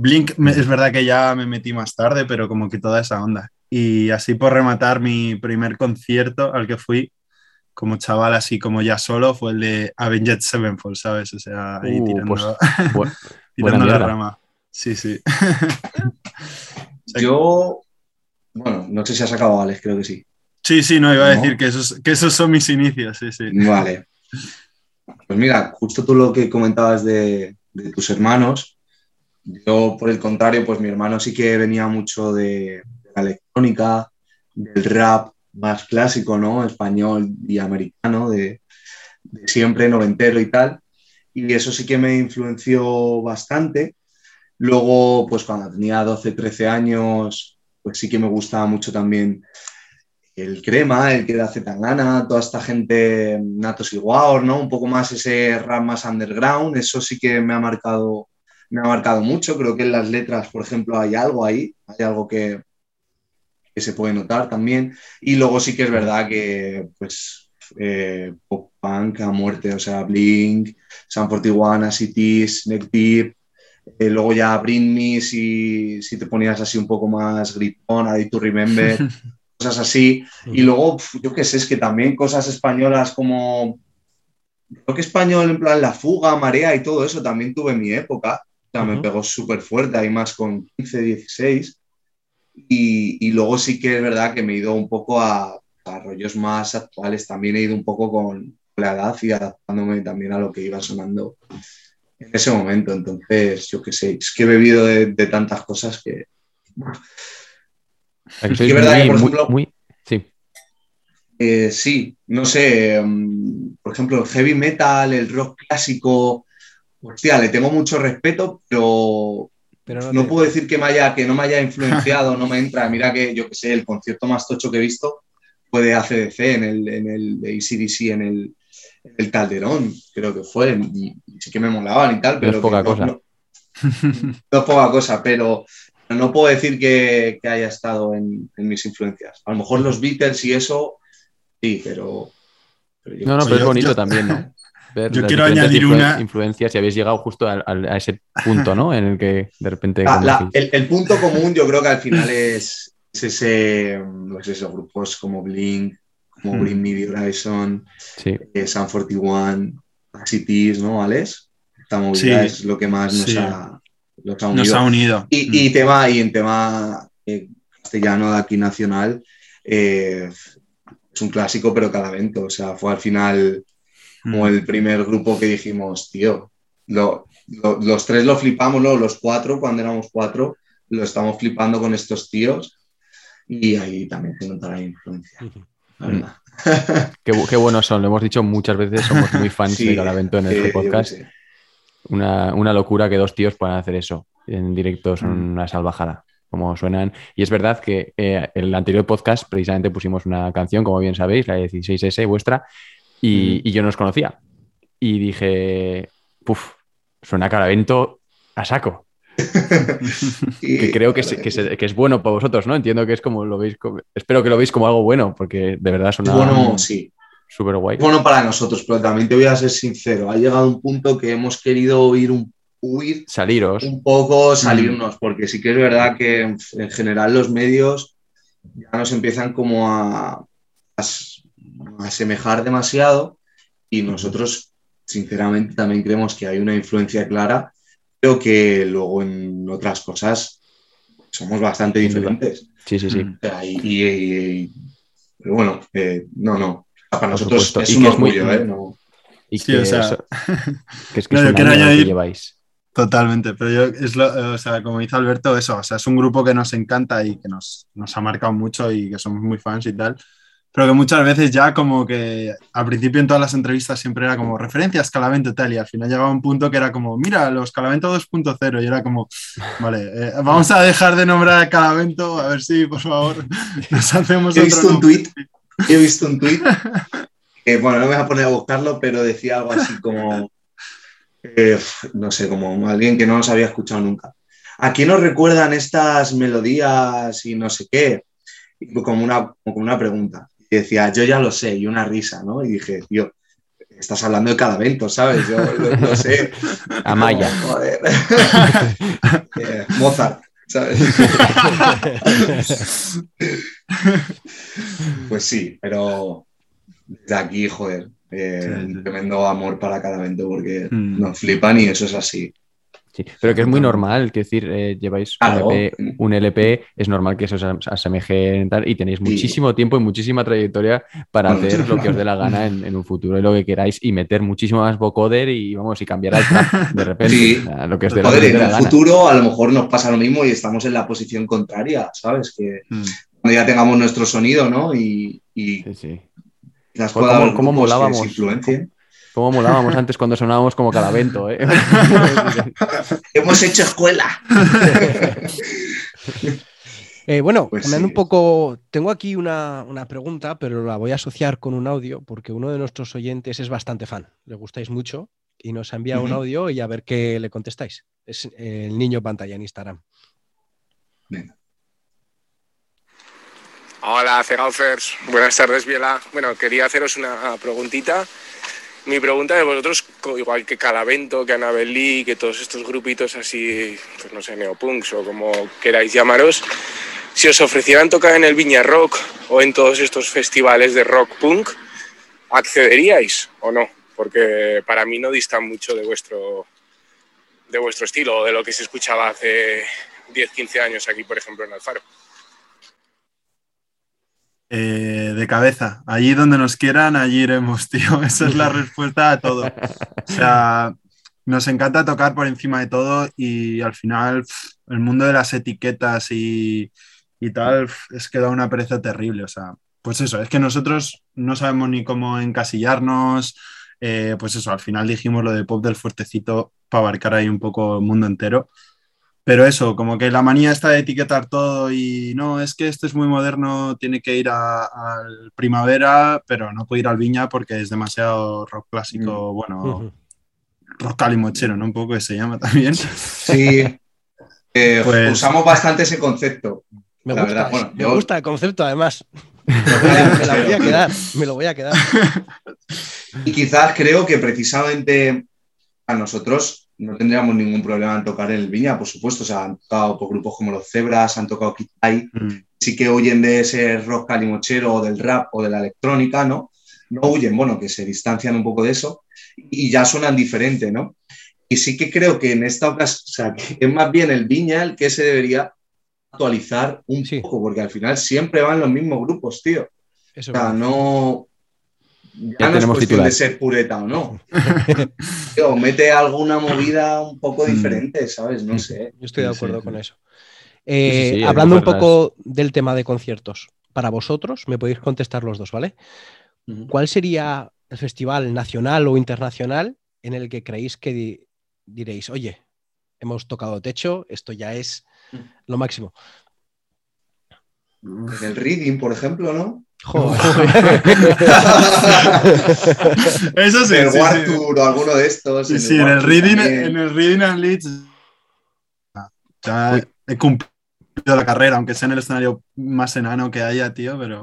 Blink me- es verdad que ya me metí más tarde, pero como que toda esa onda. Y así por rematar mi primer concierto al que fui como chaval, así como ya solo, fue el de Avenged Sevenfold, ¿sabes? O sea, ahí Uh, tirando, pues, bu- tirando la mierda. rama. Sí, sí. Yo, bueno, no sé si has acabado, Alex, creo que sí. Sí, sí, no, iba a ¿No? decir que esos, que esos son mis inicios, sí, sí. Vale. Pues mira, justo tú lo que comentabas de, de tus hermanos, yo por el contrario, pues mi hermano sí que venía mucho de, la electrónica, del rap más clásico, ¿no? Español y americano, de, siempre, noventero y tal. Y eso sí que me influenció bastante. Luego, pues cuando tenía 12, 13 años, pues sí que me gustaba mucho también el Crema, el que da Zetangana, toda esta gente, Natos y Guaor, ¿no? Un poco más ese rap más underground, eso sí que me ha marcado, me ha marcado mucho. Creo que en las letras, por ejemplo, hay algo ahí, hay algo que, que se puede notar también. Y luego sí que es verdad que, pues, eh, pop punk a muerte, o sea, Blink, Sun 41, Acid Neck Deep, eh, luego ya Britney, si, si te ponías así un poco más gripón, Ready to Remember. cosas así. Y luego, yo qué sé, es que también cosas españolas como, creo que español en plan La Fuga, Marea y todo eso también tuve mi época. O sea, me pegó súper fuerte, ahí más con 15, 16. Y, y luego sí que es verdad que me he ido un poco a, a rollos más actuales. También he ido un poco con la edad y adaptándome también a lo que iba sonando en ese momento. Entonces, yo qué sé, es que he bebido de, de tantas cosas que... Sea, que es verdad que, muy- por muy- ejemplo- muy- Sí. Eh, sí, no sé, mm, por ejemplo, el heavy metal, el rock clásico, hostia, le tengo mucho respeto, pero Pero no te- puedo decir que, me haya, que no me haya influenciado, no me entra. Mira que yo que sé, el concierto más tocho que he visto fue de ACDC en el, en el de ACDC en el, en el Calderón, creo que fue, y, y sí que me molaban y tal, No pero es poca no- cosa. no- no es poca cosa, pero no puedo decir que, que haya estado en, en mis influencias. A lo mejor los Beatles y eso, sí, pero... pero yo No, no, pero es bonito yo- también, ¿no? Ver Yo las quiero añadir influ- una- influencias y habéis llegado justo al- al- a, ese punto, ¿no? En el que de repente. Ah, la- el, el punto común yo creo que al final es, es ese, pues esos grupos como Blink, como Mm. Bring Me the Horizon, Sí. eh, Sun 41, Cities, ¿no, Alex? Esta movida Sí. es lo que más nos, Sí. ha, nos ha unido. Nos ha unido. Y, y tema, y en tema eh, castellano de aquí nacional, eh, es un clásico, pero Calavento. O sea, fue al final como Mm. el primer grupo que dijimos, tío, lo- lo- los tres lo flipamos, ¿no? los cuatro, cuando éramos cuatro, lo estamos flipando con estos tíos. Y ahí también se nota la influencia. La verdad. Qué, bu- qué buenos son, lo hemos dicho muchas veces, somos muy fans Sí, de Galavento en este podcast. Una, una locura que dos tíos puedan hacer eso en directo, son Mm. una salvajada, como suenan. Y es verdad que eh, el anterior podcast precisamente pusimos una canción, como bien sabéis, la de 16S vuestra, y, y yo no os conocía. Y dije, puf, suena a Galavento a saco. Que creo que, es- que, se- que es bueno para vosotros, ¿no? Entiendo que es como lo veis, como- espero que lo veis como algo bueno, porque de verdad suena bueno, sí, súper guay. bueno para nosotros, pero también te voy a ser sincero. Ha llegado un punto que hemos querido ir un, huir Saliros. un poco, salirnos, porque sí que es verdad que en, en general los medios ya nos empiezan como a, a asemejar demasiado y nosotros sinceramente también creemos que hay una influencia clara, pero que luego en otras cosas somos bastante diferentes. Sí, sí, sí. Y, y- y- pero bueno, eh, no, no. Para Por nosotros supuesto. es un es muy- orgullo, ¿eh? No- Y Sí, que, o sea, eso- que es que no, es yo quiero el que añadir- lleváis. Totalmente, pero yo, es lo- o sea, como dice Alberto, eso, o sea, es un grupo que nos encanta y que nos, nos ha marcado mucho y que somos muy fans y tal, pero que muchas veces ya como que al principio en todas las entrevistas siempre era como referencias Calavento y tal, y al final llegaba un punto que era como, mira, los Calavento 2.0, y era como, vale, eh, vamos a dejar de nombrar a Calavento, a ver si, por favor, nos hacemos He otro visto un tuit, he visto un tuit que, bueno, no me voy a poner a buscarlo, pero decía algo así como, eh, no sé, como alguien que no nos había escuchado nunca. ¿A quién nos recuerdan estas melodías y no sé qué? Como una, como una pregunta. Y decía, yo ya lo sé, y una risa, ¿no? Y dije, tío, estás hablando de Calavento, ¿sabes? Yo lo, lo sé. Amaya. Joder. Eh, Mozart, ¿sabes? Pues sí, pero desde aquí, joder, eh, Sí, sí. un tremendo amor para cada evento porque Mm. nos flipan y eso es así. Sí, pero que es muy normal, que decir, eh, lleváis un, Claro. LP, un LP, es normal que eso se as- asemeje en tal, y tenéis muchísimo tiempo y muchísima trayectoria para Bueno, hacer lo que os dé la gana en, en un futuro y lo que queráis y meter muchísimo más vocoder y vamos, y cambiar al de repente, Sí. o sea, lo que os dé la, Joder, lo que os en dé el gana. futuro a lo mejor nos pasa lo mismo y estamos en la posición contraria, ¿sabes? Que Mm. cuando ya tengamos nuestro sonido, ¿no? Y, y Sí, sí. cómo- cómo molábamos. Cómo molábamos antes cuando sonábamos como Calavento, ¿eh? Hemos hecho escuela. Eh, bueno, Pues cambiando sí. un poco, tengo aquí una, una pregunta, pero la voy a asociar con un audio porque uno de nuestros oyentes es bastante fan, le gustáis mucho y nos ha enviado un audio y a ver qué le contestáis. Es eh, el niño pantalla en Instagram. Hola, Cegaufers. Buenas tardes, Viela. Bueno, quería haceros una preguntita. Mi pregunta de vosotros, igual que Calavento, que Annabel Lee, que todos estos grupitos así, pues no sé, neopunks o como queráis llamaros, si os ofrecieran tocar en el Viña Rock o en todos estos festivales de rock punk, ¿accederíais o no? Porque para mí no distan mucho de vuestro, de vuestro estilo o de lo que se escuchaba hace 10, 15 años aquí, por ejemplo, en Alfaro. Eh, de cabeza. Allí donde nos quieran, allí iremos, tío. Esa es la respuesta a todo. O sea, nos encanta tocar por encima de todo y al final el mundo de las etiquetas y, y tal es que da una pereza terrible. O sea, pues eso, es que nosotros no sabemos ni cómo encasillarnos. eh, pues eso, al final dijimos lo de pop del fuertecito para abarcar ahí un poco el mundo entero. Pero eso, como que la manía está de etiquetar todo y no, es que esto es muy moderno, tiene que ir a- al primavera, pero no puede ir al viña porque es demasiado rock clásico, bueno, Ujú. rock calimochero, ¿no? Un poco que se llama también. Sí, eh, Pues- usamos bastante ese concepto. Me La gusta, verdad, bueno, me yo- gusta el concepto, además. Me la voy a quedar, me lo voy a quedar. Y quizás creo que precisamente a nosotros no tendríamos ningún problema en tocar en el Viña, por supuesto. O sea, han tocado por grupos como los Zebras, han tocado Kitai, Mm. sí que huyen de ese rock calimochero o del rap o de la electrónica, ¿no? No huyen, bueno, que se distancian un poco de eso y ya suenan diferente, ¿no? Y sí que creo que en esta ocasión, o sea, que es más bien el Viña el que se debería actualizar un Sí. poco, porque al final siempre van los mismos grupos, tío. Eso O sea, no. Ya, Ya no es tenemos cuestión titular. de ser pureta o no. Tío, mete alguna movida un poco diferente, ¿sabes? No sé. Yo estoy de acuerdo sí, con eso. Eh, Sí, sí, sí, hay hablando un poco del tema de conciertos, para vosotros, me podéis contestar los dos, ¿vale? ¿Cuál sería el festival nacional o internacional en el que creéis que di- diréis, oye, hemos tocado techo, esto ya es lo máximo? En el reading, por ejemplo, ¿no? Joder. Eso sí, el sí, War sí. Tour o alguno de estos. Sí, sí, en el War Tour reading, en el reading and Leeds ya he cumplido la carrera, aunque sea en el escenario más enano que haya, tío, pero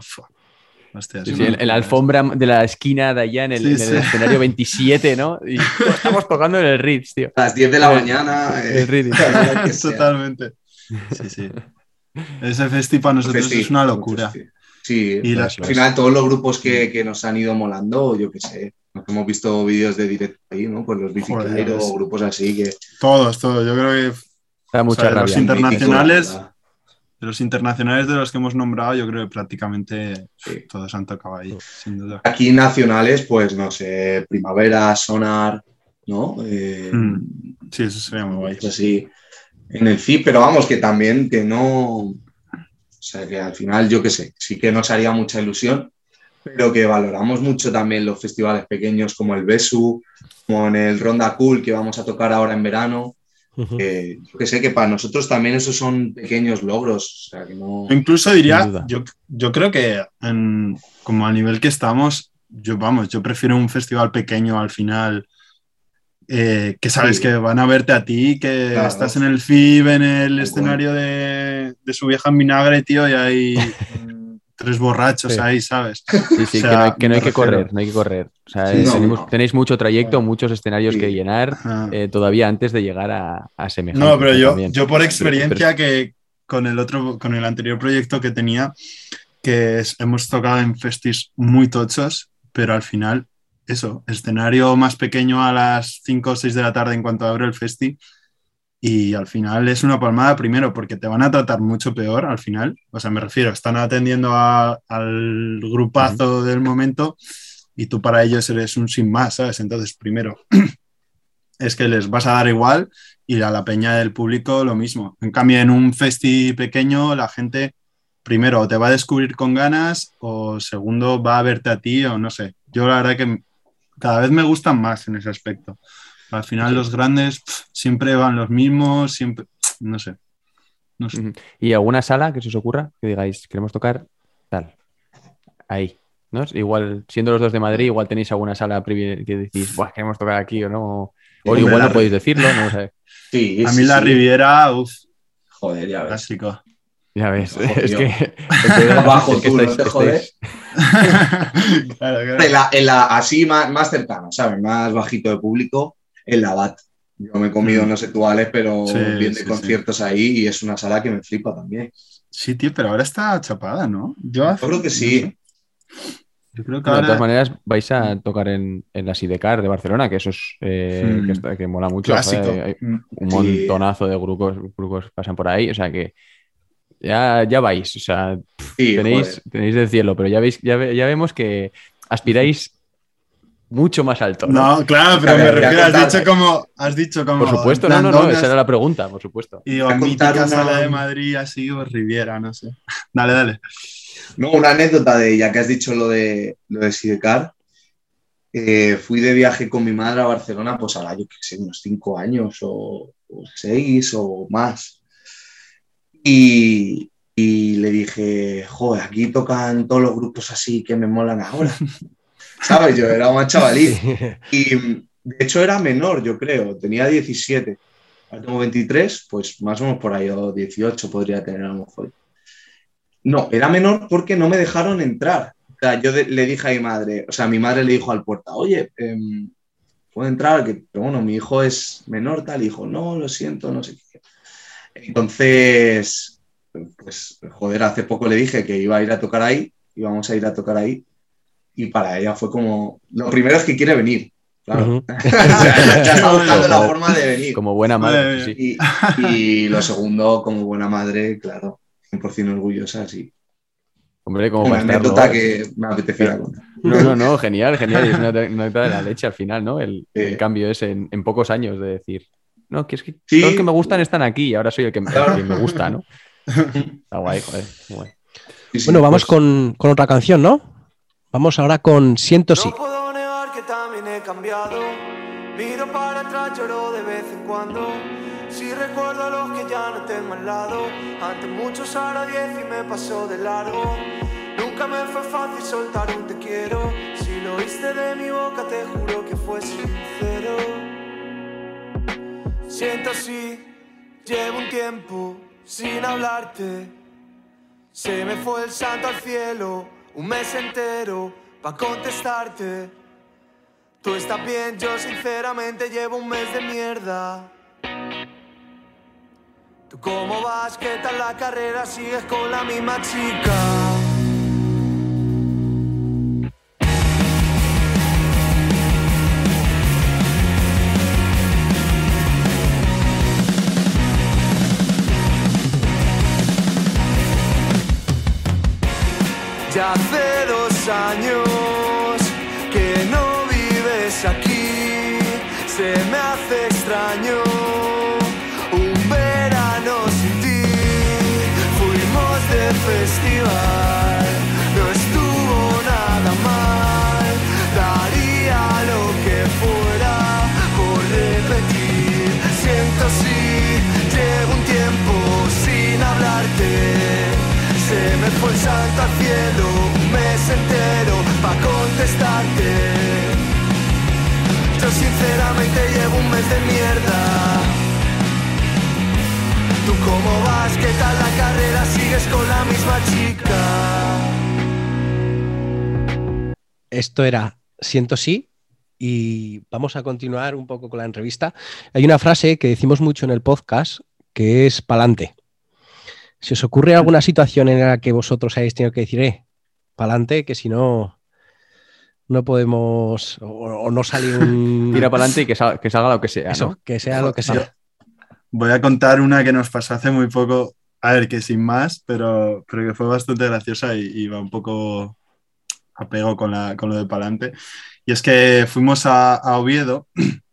hostia, Sí, sí, en, en la locura. alfombra de la esquina de allá en el, Sí, en el sí. escenario 27, ¿no? Y estamos tocando en el Ritz, tío. A las 10 de la Eh, mañana. eh, el sea. Totalmente. Sí, sí. Ese festi para nosotros Festi, es una locura. festi. Sí, Y la- al final todos los grupos que, que nos han ido molando, yo qué sé, nos hemos visto vídeos de directo ahí, ¿no? Pues los Bici Joder, grupos así que... Todos, todos. Yo creo que Da mucha O sea, los rabia. Internacionales. de los internacionales de los que hemos nombrado, yo creo que prácticamente Sí. todos han tocado ahí, sin duda. Aquí nacionales, pues no sé, Primavera, Sonar, ¿no? Eh, Mm. Sí, eso sería muy guay. pues así en el CIP, pero vamos, que también que no... O sea, que al final, yo qué sé, sí que nos haría mucha ilusión, pero que valoramos mucho también los festivales pequeños como el Besu, como en el Ronda Cool que vamos a tocar ahora en verano. Ujú. que yo que sé que para nosotros también esos son pequeños logros. O sea, que no... Incluso diría, yo, yo creo que en- como a nivel que estamos, yo vamos, yo prefiero un festival pequeño al final, eh, que sabes Sí. que van a verte a ti, que Claro. estás en el FIB, en el escenario de, de su vieja en vinagre, tío, y hay tres borrachos Sí. ahí, ¿sabes? Sí, sí, O sea, que no hay que, no hay que correr, no hay que correr. O sea, Sí, no, tenemos- no. tenéis mucho trayecto, muchos escenarios Sí. que llenar eh, todavía antes de llegar a, a semejante. No, pero yo, también. yo por Pero- experiencia que con el otro, con el anterior proyecto que tenía, que es- hemos tocado en festis muy tochos, pero al final, eso, escenario más pequeño a las 5 o 6 de la tarde en cuanto abre el festi, y al final es una palmada primero, porque te van a tratar mucho peor al final, o sea, me refiero, están atendiendo a- al grupazo del momento y tú para ellos eres un sin más, ¿sabes? Entonces, primero, es que les vas a dar igual y a la peña del público lo mismo. En cambio, en un festi pequeño, la gente primero te va a descubrir con ganas o segundo va a verte a ti o no sé. Yo la verdad que cada vez me gustan más en ese aspecto. Al final los grandes siempre van los mismos, siempre, no sé. No sé. ¿Y alguna sala que se os ocurra que digáis, queremos tocar tal? Ahí. ¿no? Igual, siendo los dos de Madrid, igual tenéis alguna sala que decís, Buah, queremos tocar aquí o no. O Hombre, igual no podéis decirlo, no sé. Sí, A sí, mí la sí. Riviera, uff, Joder, ya ves. clásico. Ya ves, Ojo, es que. es que- Abajo es que tú, no te estáis- jodes. Claro, claro. En la, en la- así más, más cercano, ¿sabes? Más bajito de público, en la BAT. Yo me he comido, Mm. no sé tú, Alex, pero Sí, bien de sí, sí. conciertos ahí y es una sala que me flipa también. Sí, tío, pero ahora está chapada, ¿no? Yo, hace- Yo creo que sí. Yo creo que Bueno, de todas maneras, vais a tocar en, en la Sidecar de Barcelona, que eso es eh, Hmm. que, está- que mola mucho. clásico. hay Mm. un Sí. montonazo de grupos, grupos pasan por ahí, o sea que ya, ya vais, o sea, Sí, tenéis, tenéis del cielo, pero ya veis, ya, ve- ya vemos que aspiráis mucho más alto. ¿no? No, claro, pero me refiero, has dicho como, has dicho como. por supuesto, no, no, no, ¿dónde esa era la pregunta, por supuesto. Y digo, mítica contar una- sala de Madrid, así, o Riviera, no sé. Dale, dale. No, una anécdota de, ya que has dicho lo de, lo de Sidecar, eh, fui de viaje con mi madre a Barcelona, pues ahora yo qué sé, unos cinco años o, o seis o más. Y, y le dije, joder, aquí tocan todos los grupos así que me molan ahora. ¿Sabes? Yo era más chavalí. Y de hecho era menor, yo creo, tenía 17. Ahora tengo 23, pues más o menos por ahí, o 18 podría tener a lo mejor. No, era menor porque no me dejaron entrar. O sea, yo de- le dije a mi madre, o sea, mi madre le dijo al puerta, oye, em, puedo entrar, que, pero bueno, mi hijo es menor, tal, y dijo, no, lo siento, no sé qué. Entonces, pues, joder, hace poco le dije que iba a ir a tocar ahí, íbamos a ir a tocar ahí, y para ella fue como, lo primero es que quiere venir, claro. Ujú. O sea, ya está buscando la forma de venir. Como buena madre, sí. Y, y lo segundo, como buena madre, claro, 100% orgullosa, sí. Hombre, como Una anécdota que me apetecía contar. No, no, no, genial, genial. y Es una anécdota de la leche al final, ¿no? El, el cambio es en, en pocos años de decir, no, que es que Sí. todos los que me gustan están aquí y ahora soy el que, el Claro. que me gusta, ¿no? Está guay, joder. guay. Sí, sí, Bueno, vamos pues, con, con otra canción, ¿no? Vamos ahora con Siento sí. No puedo negar que también he cambiado. Miro para atrás, lloro de vez en cuando. Si recuerdo a los que ya no tengo al lado. Antes muchos, ahora diez y me pasó de largo. Nunca me fue fácil soltar un te quiero. Si lo oíste de mi boca, te juro que fue sincero. Siento así, llevo un tiempo sin hablarte. Se me fue el santo al cielo, un mes entero pa' contestarte. Tú estás bien, yo sinceramente llevo un mes de mierda. ¿Tú cómo vas? ¿Qué tal la carrera? ¿Sigues con la misma chica? Esto era Siento sí y vamos a continuar un poco con la entrevista. Hay una frase que decimos mucho en el podcast que es pa'lante. Si os ocurre alguna situación en la que vosotros hayáis tenido que decir, eh, pa'lante, que si no, no podemos o, o no sale un... Tira para adelante y que, sal- que salga lo que sea, Eso, ¿no? que sea lo que sea. Voy a contar una que nos pasó hace muy poco, a ver, que sin más, pero, pero que fue bastante graciosa y, y va un poco a pego con, la, con lo de Palante. Y es que fuimos a, a Oviedo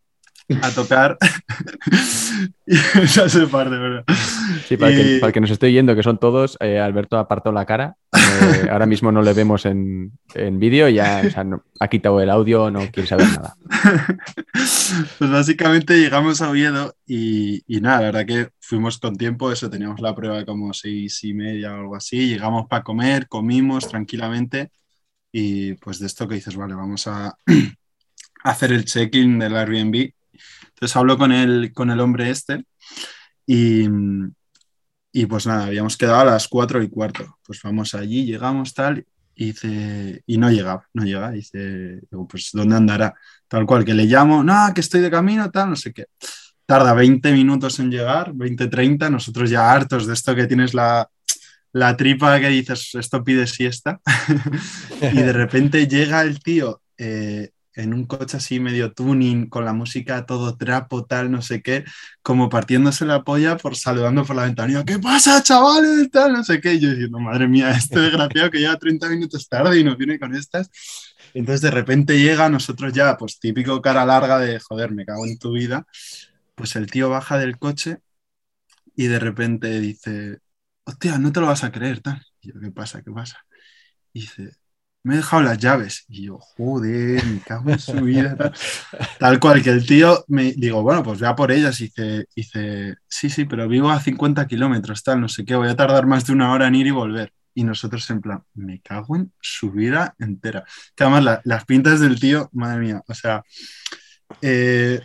a tocar. ya sé parte, pero. Sí, para, el que, Y- para que nos esté oyendo, que son todos, eh, Alberto apartó la cara. eh, ahora mismo no le vemos en, en vídeo, ya o sea, no- ha quitado el audio, no quiere saber nada. pues básicamente llegamos a Oviedo y, y nada, la verdad que fuimos con tiempo, eso, teníamos la prueba como seis y media o algo así, llegamos para comer, comimos tranquilamente y pues de esto que dices, vale, vamos a hacer el check-in del Airbnb. Entonces hablo con el, con el hombre este y, y pues nada, habíamos quedado a las cuatro y cuarto. Pues vamos allí, llegamos tal y dice, y no llega, no llega, dice, pues ¿dónde andará? Tal cual, que le llamo, no, que estoy de camino, tal, no sé qué. Tarda 20 minutos en llegar, 20, 30, nosotros ya hartos de esto que tienes la, la tripa que dices, esto pide siesta. y de repente llega el tío eh, en un coche así medio tuning, con la música todo trapo, tal, no sé qué, como partiéndose la polla por saludando por la ventanilla. ¿Qué pasa, chavales? Tal, no sé qué. Y yo diciendo, madre mía, este desgraciado que llega 30 minutos tarde y nos viene con estas. Entonces de repente llega, nosotros ya, pues típico cara larga de, joder, me cago en tu vida. Pues el tío baja del coche y de repente dice, hostia, no te lo vas a creer, tal. Y yo, ¿qué pasa? ¿Qué pasa? Y dice, me he dejado las llaves. Y yo, joder, me cago en su vida. Tal, Tal cual que el tío me digo, bueno, pues vea por ellas. Y dice, dice, sí, sí, pero vivo a 50 kilómetros, tal, no sé qué, voy a tardar más de una hora en ir y volver. Y nosotros en plan, me cago en su vida entera. Que además la- las pintas del tío, madre mía, o sea... eh,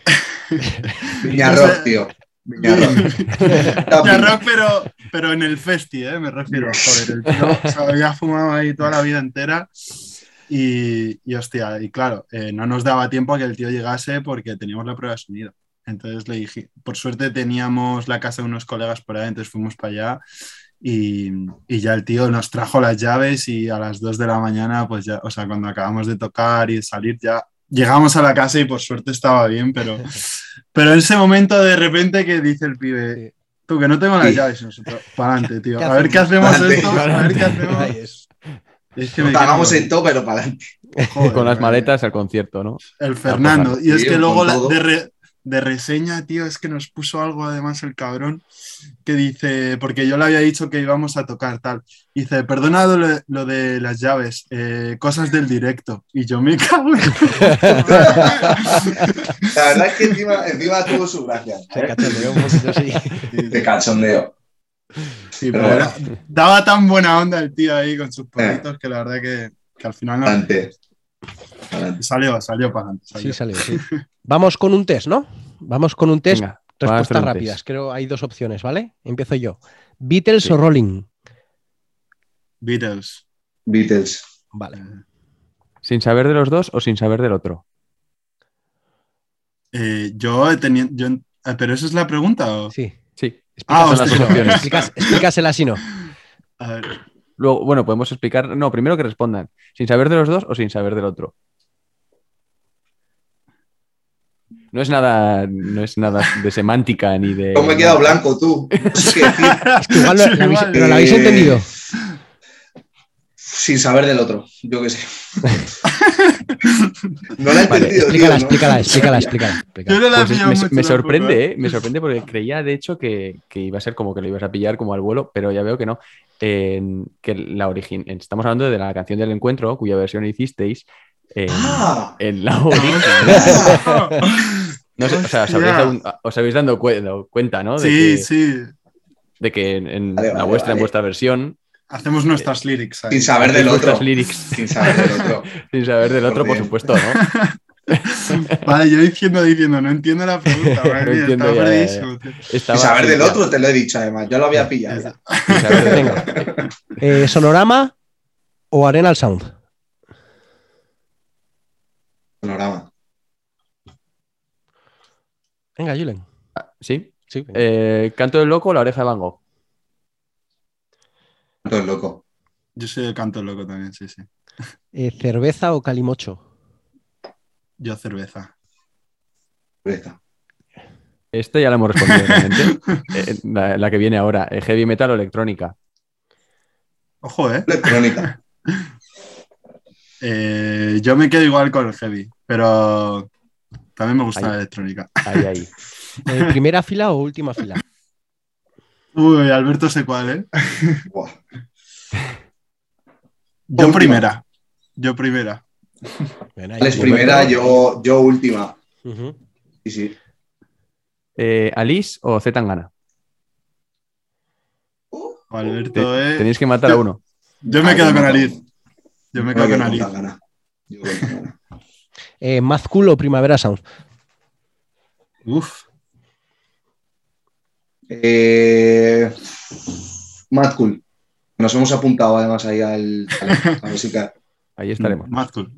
Viñarrock, tío. Viñarrock. Pero, pero en el festi, ¿eh? me refiero. Joder, el tío se había fumado ahí toda la vida entera. Y, y, hostia, y claro, eh, no nos daba tiempo a que el tío llegase porque teníamos la prueba de sonido. Entonces le dije, por suerte teníamos la casa de unos colegas por ahí, entonces fuimos para allá y, y ya el tío nos trajo las llaves y a las 2 de la mañana, pues ya, o sea, cuando acabamos de tocar y de salir, ya llegamos a la casa y por suerte estaba bien, pero, pero en ese momento de repente que dice el pibe, tú que no tengo las Sí. llaves, nosotros, para adelante, tío, ¿Qué a ver qué hacemos? Pa'lante, esto, a ver qué hacemos. Es. Que cagamos quiero en todo, pero para adelante. Joder, Con las maletas al concierto, ¿no? El Fernando. Y es que luego la- de, re- de reseña, tío, es que nos puso algo además el cabrón que dice, porque yo le había dicho que íbamos a tocar tal. Dice, perdona lo, lo de las llaves, eh, cosas del directo. Y yo me cago en... La verdad es que encima, encima tuvo su gracia. Sí. De cachondeo. Sí, Pero pero bueno. era- daba tan buena onda el tío ahí con sus porritos que la verdad que, que al final no. Adelante. salió, salió para adelante. Sí, salió, sí. Vamos con un test, ¿no? Vamos con un test. Venga, Respuestas rápidas. test. Creo hay dos opciones, ¿vale? Empiezo yo. ¿Beatles Sí. o Rolling? Beatles. Beatles. Vale. ¿Sin saber de los dos o sin saber del otro? Eh, yo he tenido... yo- eh, ¿Pero esa es la pregunta? o? Sí. Sí. Ah. Explicas- explícaselas si no. A ver, Luego, bueno, podemos explicar. No, primero que respondan. ¿Sin saber de los dos o sin saber del otro? No es nada, no es nada de semántica ni de. No me he quedado blanco, tú. No sé qué decir. Es que igual lo- habéis- pero lo habéis entendido. Sin saber del otro, yo qué sé. No la he Vale, entendido, explícala, tío, ¿no? explícala, explícala, explícala, Yo explícala. no la he Pues es- me, mucho me tampoco, sorprende, ¿eh? ¿eh? Me sorprende porque creía, de hecho, que, que iba a ser como que lo ibas a pillar como al vuelo, pero ya veo que no. En- que la origin... Estamos hablando de la canción del encuentro, cuya versión hicisteis en, Ah, en la original. No sé, o sea, os habéis, dado- os habéis dando cuenta, ¿no? De Sí, que, sí. de que en, en Vale, la vale, vuestra, en vuestra versión, Hacemos nuestras lyrics ahí. sin saber del otro. lyrics, Sin saber del otro. sin saber del otro, por supuesto, ¿no? Vale, yo diciendo, diciendo, no entiendo la pregunta. madre No mía, entiendo estaba ya, Sin saber del otro, te lo he dicho además. Yo lo había pillado. Venga. Eh, ¿Sonorama o Arenal Sound? Panorama. Venga, Julen. ¿Sí? Sí, venga. Eh, ¿Canto del loco o la oreja de Van Gogh? Todo loco. Yo soy el canto loco también, sí, sí. Eh, ¿Cerveza o calimocho? Yo cerveza. Cerveza. Este ya lo hemos respondido realmente. Eh, la, la que viene ahora, eh, heavy metal o electrónica. Ojo, ¿eh? Electrónica. Eh, Yo me quedo igual con el heavy, pero también me gusta Ahí. la electrónica. Ahí, ahí. Eh, ¿Primera fila o última fila? Uy, Alberto sé cuál, ¿eh? Buah. Yo Última. primera. Yo primera. Alex primera, yo, yo última. Ujú. Sí, sí. Eh, ¿Alice o Z Tangana? Alberto, Te- ¿eh? Tenéis que matar a uno. Yo me Ah, quedo yo con. Aliz. Yo me quedo con gana. Eh, ¿Mad Cool o Primavera Sound? Uf. Eh, Mad Cool. Nos hemos apuntado además ahí al, al- a música. Ahí estaremos. Cool.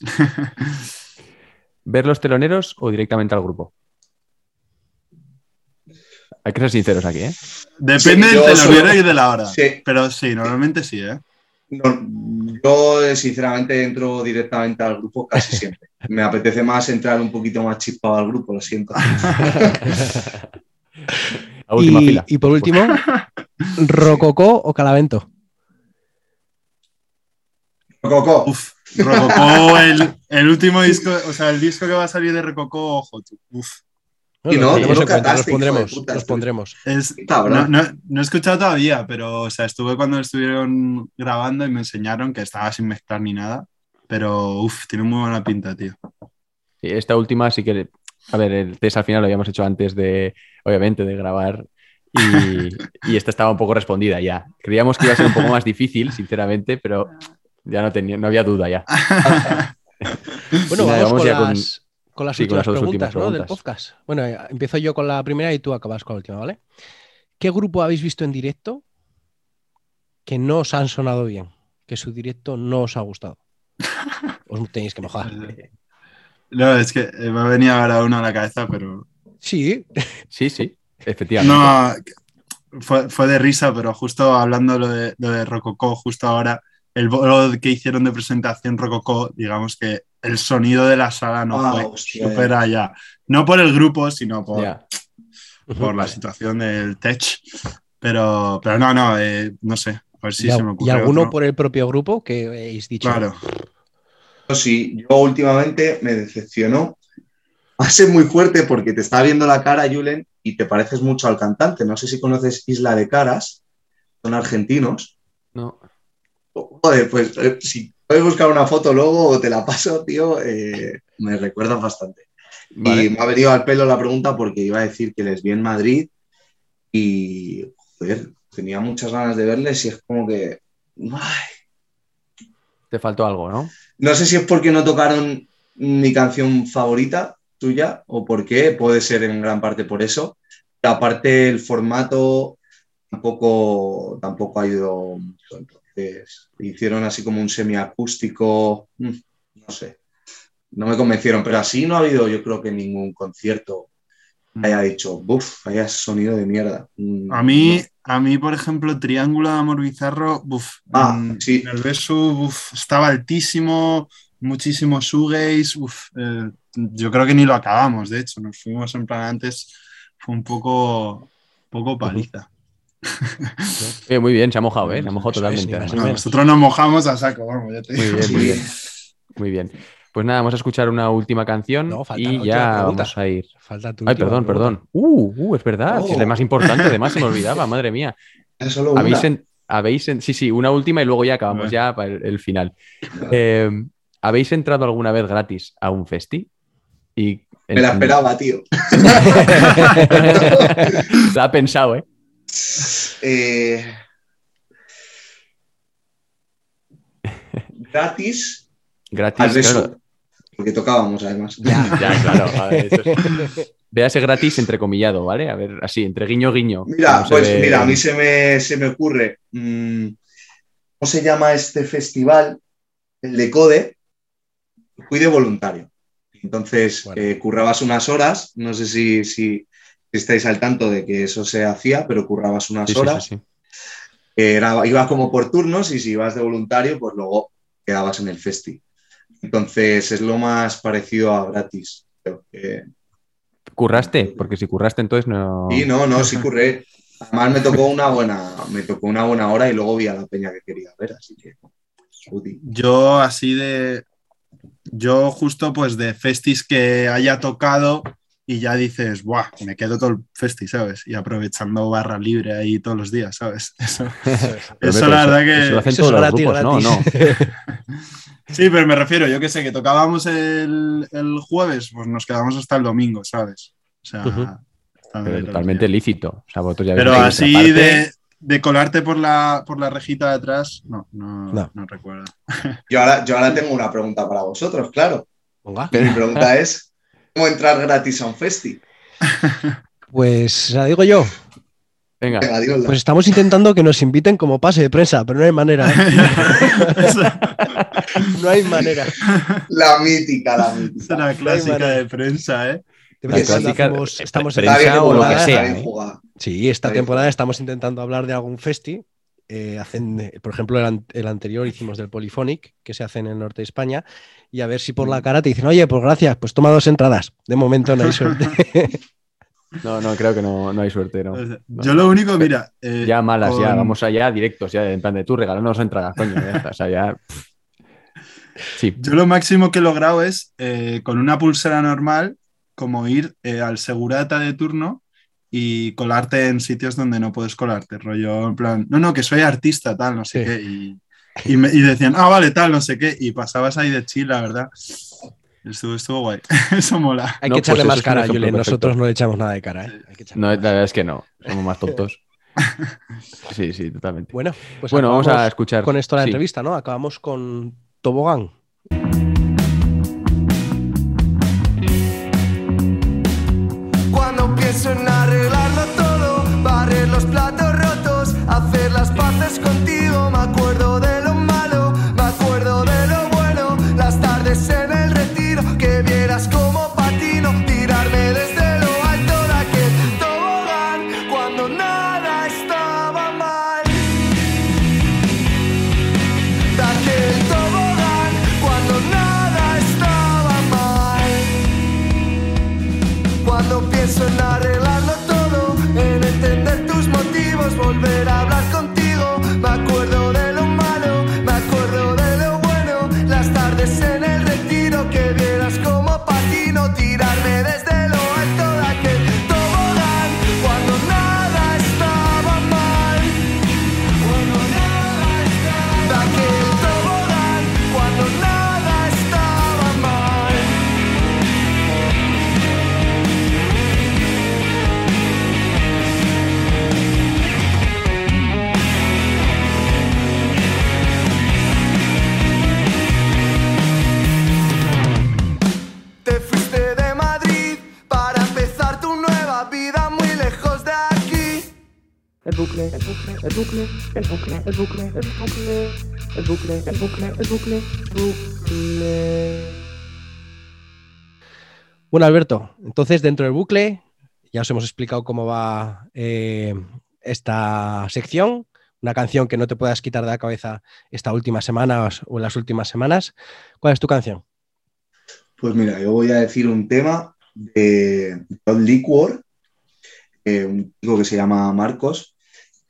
¿Ver los teloneros o directamente al grupo? Hay que ser sinceros aquí, ¿eh? Depende Sí, del solo- horario y de la hora. Sí. Pero sí, normalmente sí, ¿eh? No, yo, eh, sinceramente, entro directamente al grupo casi siempre. Me apetece más entrar un poquito más chispado al grupo, lo siento. La última y, fila. y por último, ¿Rococó o Calavento? Coco, Uf, Rococó, el, el último disco, o sea, el disco que va a salir de Rococó, ojo, tú. Uf. Y no, en cuenta, los pondremos, puta, los pondremos. Es, no, no- no he escuchado todavía, pero o sea, estuve cuando estuvieron grabando y me enseñaron que estaba sin mezclar ni nada. Pero uf, tiene muy buena pinta, tío. Esta última sí que. A ver, el test al final lo habíamos hecho antes de, obviamente, de grabar. Y, y esta estaba un poco respondida ya. Creíamos que iba a ser un poco más difícil, sinceramente, pero ya no tenía, no había duda ya. Bueno, nada, vamos, con, ya con- las, con las sí, con últimas las dos preguntas, últimas ¿no? del podcast. Bueno, eh, empiezo yo con la primera y tú acabas con la última, ¿vale? ¿Qué grupo habéis visto en directo que no os han sonado bien? Que su directo no os ha gustado. Os tenéis que mojar. No, es que me ha venido ahora uno a la cabeza, pero. Sí, Sí, sí, efectivamente. No, fue, fue de risa, pero justo hablando lo de, lo de Rococó, justo ahora, el bolo que hicieron de presentación Rococó, digamos que el sonido de la sala no Ah, fue hostia, súper allá. No por el grupo, sino por, por la situación del tech. Pero, pero no, no, eh, no sé. A ver si y, se me y ocurre. alguno otro. por el propio grupo que habéis dicho. Claro. Sí, yo últimamente me decepcionó. Va a ser muy fuerte porque te está viendo la cara, Julen, y te pareces mucho al cantante. No sé si conoces Isla de Caras, son argentinos. No. Joder, pues eh, si puedes buscar una foto luego o te la paso, tío, eh, me recuerdas bastante. Vale. Y me ha venido al pelo la pregunta porque iba a decir que les vi en Madrid y, joder, tenía muchas ganas de verles y es como que... ay, Te faltó algo, ¿no? No sé si es porque no tocaron mi canción favorita tuya o por qué, puede ser en gran parte por eso. Aparte el formato tampoco, tampoco ha ido mucho. Entonces hicieron así como un semiacústico, mm, no sé. No me convencieron, pero así no ha habido yo creo que ningún concierto haya dicho, buf, vaya sonido de mierda. Mm, A mí, a mí, por ejemplo, Triángulo de Amor Bizarro, buf, Ah, sí. en el Besu buf, estaba altísimo, muchísimo shoegaze, uf, eh, yo creo que ni lo acabamos, de hecho, nos fuimos en plan antes, fue un poco, poco paliza. Eh, muy bien, se ha mojado, ¿eh? Se ha mojado totalmente. No, nosotros nos mojamos a saco, vamos, ya te Muy digo. bien, muy bien. Muy bien. Pues nada, vamos a escuchar una última canción No, falta la y ya pregunta. vamos a ir. Falta tu Ay, perdón, pregunta. perdón. Uh, uh, es verdad. es la Oh. más importante, además se me olvidaba, madre mía. Es solo una. Habéis, en- habéis en- sí, sí, una última y luego ya acabamos ya para el, el final. Eh, ¿Habéis entrado alguna vez gratis a un festi? Y Me la esperaba, tío. la ha pensado, ¿eh? Eh, gratis Gratis, claro. Porque tocábamos además. Ya, claro. a ver, eso es- Véase gratis entrecomillado, ¿vale? A ver, así, entre guiño, guiño. Mira, se pues ve mira, a mí se me, se me ocurre. mm, ¿Cómo se llama este festival? El de Code. Fui de voluntario. Entonces, Bueno. eh, currabas unas horas. No sé si, si estáis al tanto de que eso se hacía, pero currabas unas Sí, sí, sí, horas. sí. Era, ibas como por turnos y si ibas de voluntario, pues luego quedabas en el festi. Entonces, es lo más parecido a gratis. Creo que- ¿Curraste? Porque si curraste, entonces no. Sí, no, no, sí curré. Además me tocó una buena, me tocó una buena hora y luego vi a la peña que quería ver, así que. Uti. Yo así de. Yo justo pues de festis que haya tocado y ya dices, ¡buah! Me quedo todo el festi, ¿sabes? Y aprovechando barra libre ahí todos los días, ¿sabes? Eso, eso la verdad que. Eso lo hacen Eso es todos los gratis, grupos, ¿no? No. Sí, pero me refiero, yo que sé, que tocábamos el, el jueves, pues nos quedamos hasta el domingo, ¿sabes? O sea, Pero totalmente lícito. O sea, vosotros ya Pero así de, de colarte por la, por la rejita de atrás, no, no, No. no recuerdo. Yo ahora, yo ahora tengo una pregunta para vosotros, claro. Venga. Mi pregunta es: ¿cómo entrar gratis a un festi? Pues la digo yo. Venga, Venga. Pues estamos intentando que nos inviten como pase de prensa, pero no hay manera. ¿eh? no hay manera. La mítica, la Esa mítica. es la clásica de prensa, ¿eh? De de- estamos de en prensa o lo que jugada, sea, ¿eh? Sí, esta temporada estamos intentando hablar de algún festi. Eh, hacen, eh, por ejemplo, el, an- el anterior hicimos del Polyphonic, que se hace en el norte de España, y a ver si por la Mm. cara te dicen, oye, pues gracias, pues toma dos entradas. De momento no hay suerte. No, no, creo que no, no hay suerte, no. Yo lo único, mira. eh, Ya malas, ya, vamos allá directos, ya, en plan de tú regálanos entradas, coño, ya está, o sea, ya. Sí, Yo lo máximo que he logrado es eh, con una pulsera normal, como ir eh, al segurata de turno y colarte en sitios donde no puedes colarte. Rollo, en plan, no, no, que soy artista, tal, no sé Sí. qué. Y, y, me- y decían, ah, vale, tal, no sé qué. Y pasabas ahí de chill, la verdad. Estuvo, estuvo guay. Eso mola. hay que pues echarle más cara, perfecto. Nosotros no le echamos nada de cara. ¿eh? Hay que echarle no, la verdad es que no, somos más tontos. Sí, sí, totalmente. Bueno, pues Bueno, vamos a escuchar. con esto la sí. entrevista, ¿no? Acabamos con Tobogán. Pienso en arreglarlo todo, barrer los platos rotos, hacer las paces contigo, me acuerdo de bucle, el bucle, el bucle, el bucle, el bucle, el bucle, el bucle, el bucle, el bucle, bucle. Bueno, Alberto, entonces dentro del bucle ya os hemos explicado cómo va eh, esta sección, una canción que no te puedas quitar de la cabeza esta última semana o en las últimas semanas. ¿Cuál es tu canción? Pues mira, yo voy a decir un tema de John Liquor, eh, un chico que se llama Marcos,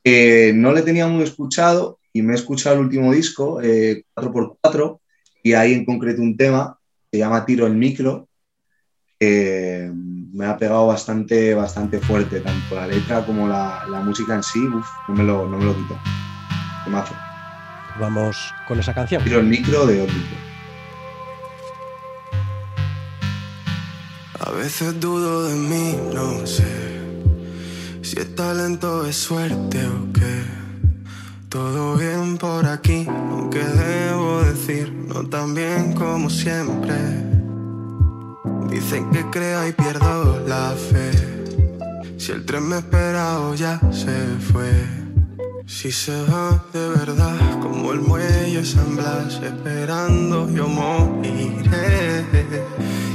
que no le tenía muy escuchado y me he escuchado el último disco, eh, 4x4, y hay en concreto un tema que se llama Tiro el Micro, que me ha pegado bastante, bastante fuerte, tanto la letra como la, la música en sí, uf, no, me lo, no me lo quito. Temazo. Vamos con esa canción. Tiro el Micro de Liquor. A veces dudo de mí, no sé si es talento, es suerte o qué. Todo bien por aquí, aunque debo decir, no tan bien como siempre. Dicen que creo y pierdo la fe. Si el tren me espera o ya se fue. Si se va de verdad, como el muelle San Blas, esperando yo moriré.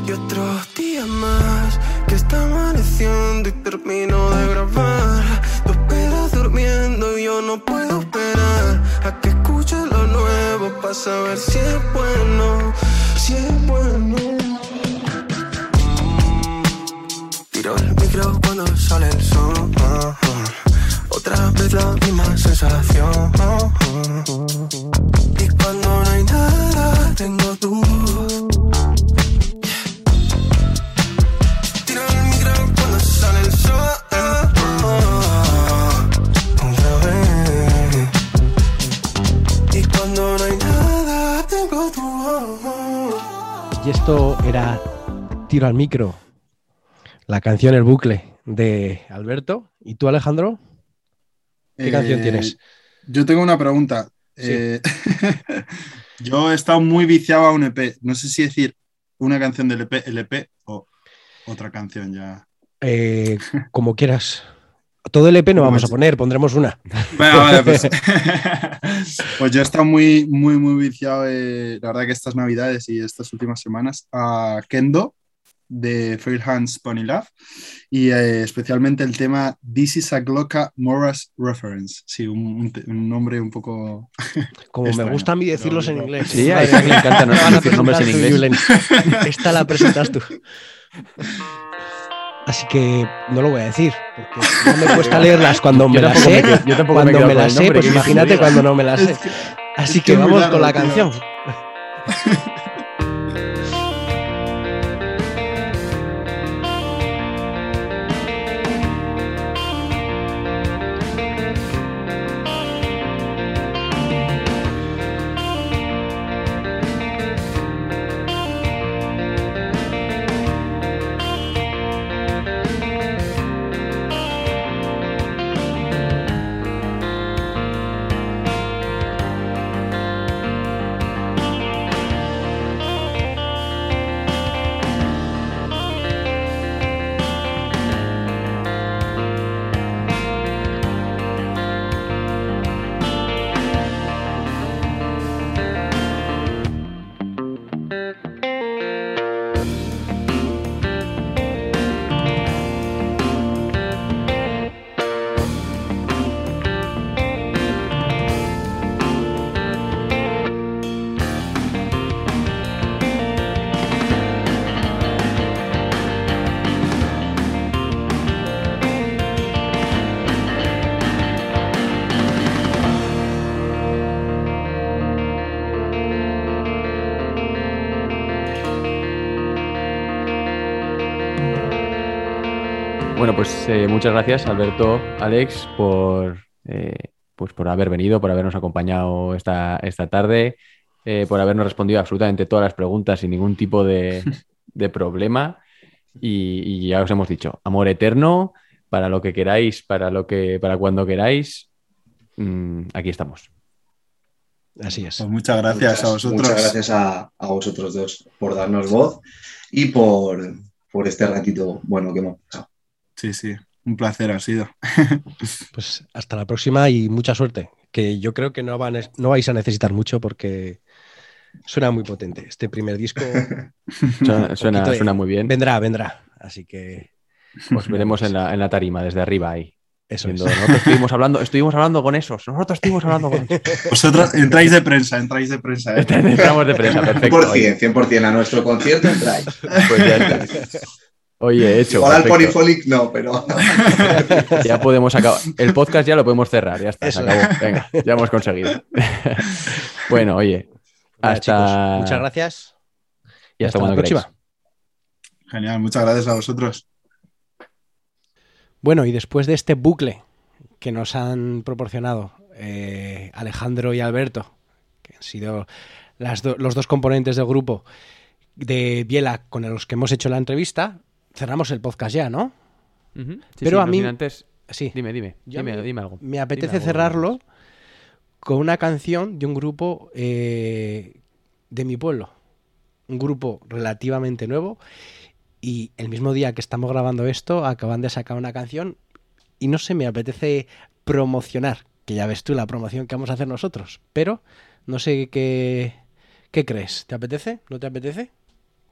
Y otros días más está amaneciendo y termino de grabar. Tú esperas durmiendo y yo no puedo esperar a que escuches lo nuevo para saber si es bueno, si es bueno. Tiro el micro cuando sale el sol. Otra vez la misma sensación. Y cuando no hay nada, tengo tu Y esto era Tiro al micro, la canción El bucle de Alberto. ¿Y tú, Alejandro? ¿Qué canción Eh, tienes? Yo tengo una pregunta. Sí. Eh, yo he estado muy viciado a un EP. No sé si decir una canción del EP, LP o otra canción ya. Eh, como quieras. Todo el EP no Pues- vamos a poner, pondremos una. Bueno, vale, pues, pues yo he estado muy, muy, muy viciado, eh, la verdad que estas navidades y estas últimas semanas, a Kendo, de Fair Hands Pony Love y eh, especialmente el tema This is a Glocka Morris Reference. Sí, un, un un nombre un poco. Como me extraño, gusta a mí decirlos en inglés. Sí, a ¿no? Me decir nombres en inglés. Esta la presentas tú. Así que no lo voy a decir, porque no me cuesta leerlas cuando me las sé. me quedo- yo tampoco me cuando me las sé, nombre, pues imagínate cuando no me las sé. Así es que vamos largo, con la tío. canción. pues eh, muchas gracias, Alberto, Alex, por, eh, pues por haber venido, por habernos acompañado esta, esta tarde, eh, por habernos respondido absolutamente todas las preguntas sin ningún tipo de, de problema. Y, y ya os hemos dicho, amor eterno, para lo que queráis, para lo que, para cuando queráis, mm, aquí estamos. Así es. Pues muchas gracias a vosotros. Muchas gracias a, a vosotros dos por darnos voz y por, por este ratito bueno que hemos pasado. Sí, sí, un placer ha sido. Pues hasta la próxima y mucha suerte. Que yo creo que no, van, no vais a necesitar mucho porque suena muy potente. Este primer disco Suena, suena- poquito de- suena muy bien. vendrá, vendrá. Así que Os veremos en la, en la tarima, desde arriba ahí. Eso Viendo, es. Nosotros estuvimos hablando, estuvimos hablando con esos. Nosotros estuvimos hablando con esos. Vosotros entráis de prensa, entráis de prensa. ¿eh? Entramos de prensa, perfecto. 100%, 100% a nuestro concierto entráis. Pues ya está. Oye, hecho. Igual al perfecto. Polyphonic no, pero Ya podemos acabar. El podcast ya lo podemos cerrar, ya está, se Eso. acabó. Venga, ya hemos conseguido. bueno, oye, hasta. chicos, muchas gracias. Y hasta, hasta la próxima. Genial, muchas gracias a vosotros. Bueno, y después de este bucle que nos han proporcionado eh, Alejandro y Alberto, que han sido las do- los dos componentes del grupo de Biela con los que hemos hecho la entrevista, cerramos el podcast ya, ¿no? Sí, Pero sí, a no mí- antes. Sí. Dime, dime. Dime, mí dime algo. Me apetece algo, cerrarlo con una canción de un grupo eh, de mi pueblo. Un grupo relativamente nuevo. Y el mismo día que estamos grabando esto, acaban de sacar una canción. Y no sé, me apetece promocionar. Que ya ves tú la promoción que vamos a hacer nosotros. Pero no sé qué, qué crees. ¿Te apetece? ¿No te apetece?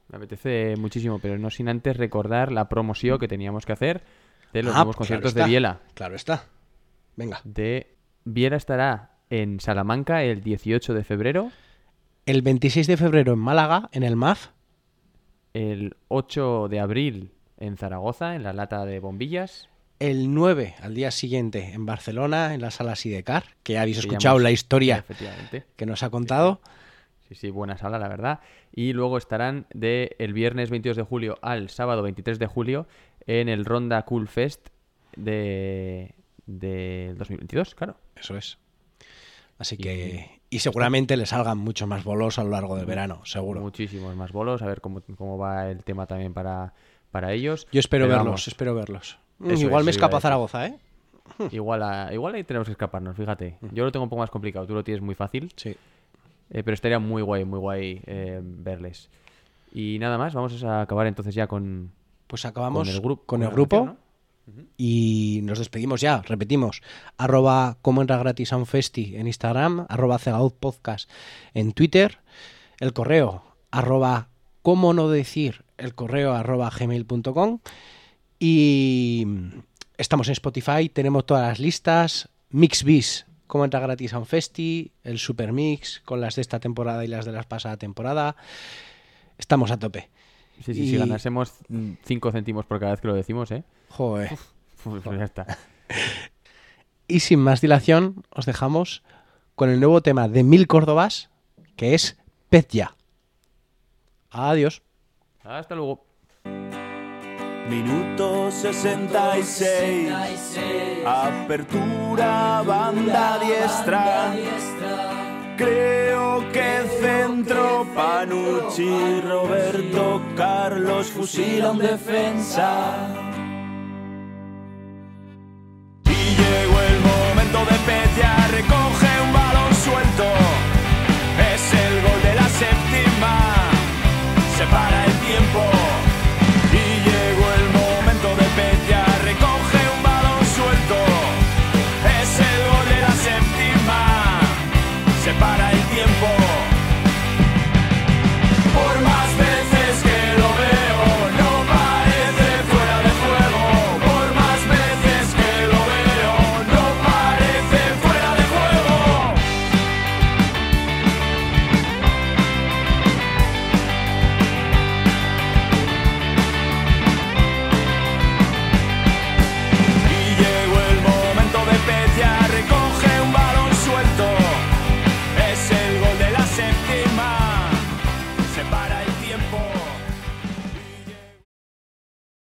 Me apetece muchísimo, pero no sin antes recordar la promoción que teníamos que hacer de los Ah, nuevos claro conciertos de. Biela. Claro está. Venga. De Biela estará en Salamanca el 18 de febrero, El 26 de febrero en Málaga, en el MAF. el 8 de abril en Zaragoza, en la lata de bombillas. El 9 al día siguiente en Barcelona, en la sala Sidecar, que ya habéis escuchado la historia que nos ha contado. Sí, sí, buena sala, la verdad. Y luego estarán de el viernes 22 de julio al sábado 23 de julio en el Ronda Cool Fest de, de 2022, claro. Eso es. Así que. Y seguramente le salgan muchos más bolos a lo largo del verano, seguro. Muchísimos más bolos, a ver cómo, cómo va el tema también para, para ellos. Yo espero Pero verlos, vamos, espero verlos. Eso Igual es, me eso iba a. Zaragoza, ¿eh? Igual, a- igual ahí tenemos que escaparnos, fíjate. Yo lo tengo un poco más complicado, tú lo tienes muy fácil. Sí. Eh, pero estaría muy guay, muy guay eh, verles. Y nada más, vamos a acabar entonces ya con, Pues acabamos con el, grupo con el la grupo canción, ¿no? y nos despedimos ya. Repetimos: arroba como entra gratis a un festi en Instagram, arroba podcast en Twitter, el correo, arroba cómo no decir el correo arroba gmail.com y estamos en Spotify, tenemos todas las listas, MixBis, cómo entrar gratis a un festi, el Super Mix con las de esta temporada y las de la pasada temporada. Estamos a tope. Sí, sí, Y- si ganásemos 5 céntimos por cada vez que lo decimos, ¿eh? Joder. Pues ya está. Y sin más dilación, os dejamos con el nuevo tema de Mil Córdobas, que es Pez Ya. Adiós. Hasta luego. Minuto 66. Apertura, banda diestra. Creo que centro Panucci, Roberto, Carlos, fusilan defensa. Y llegó el momento de pelear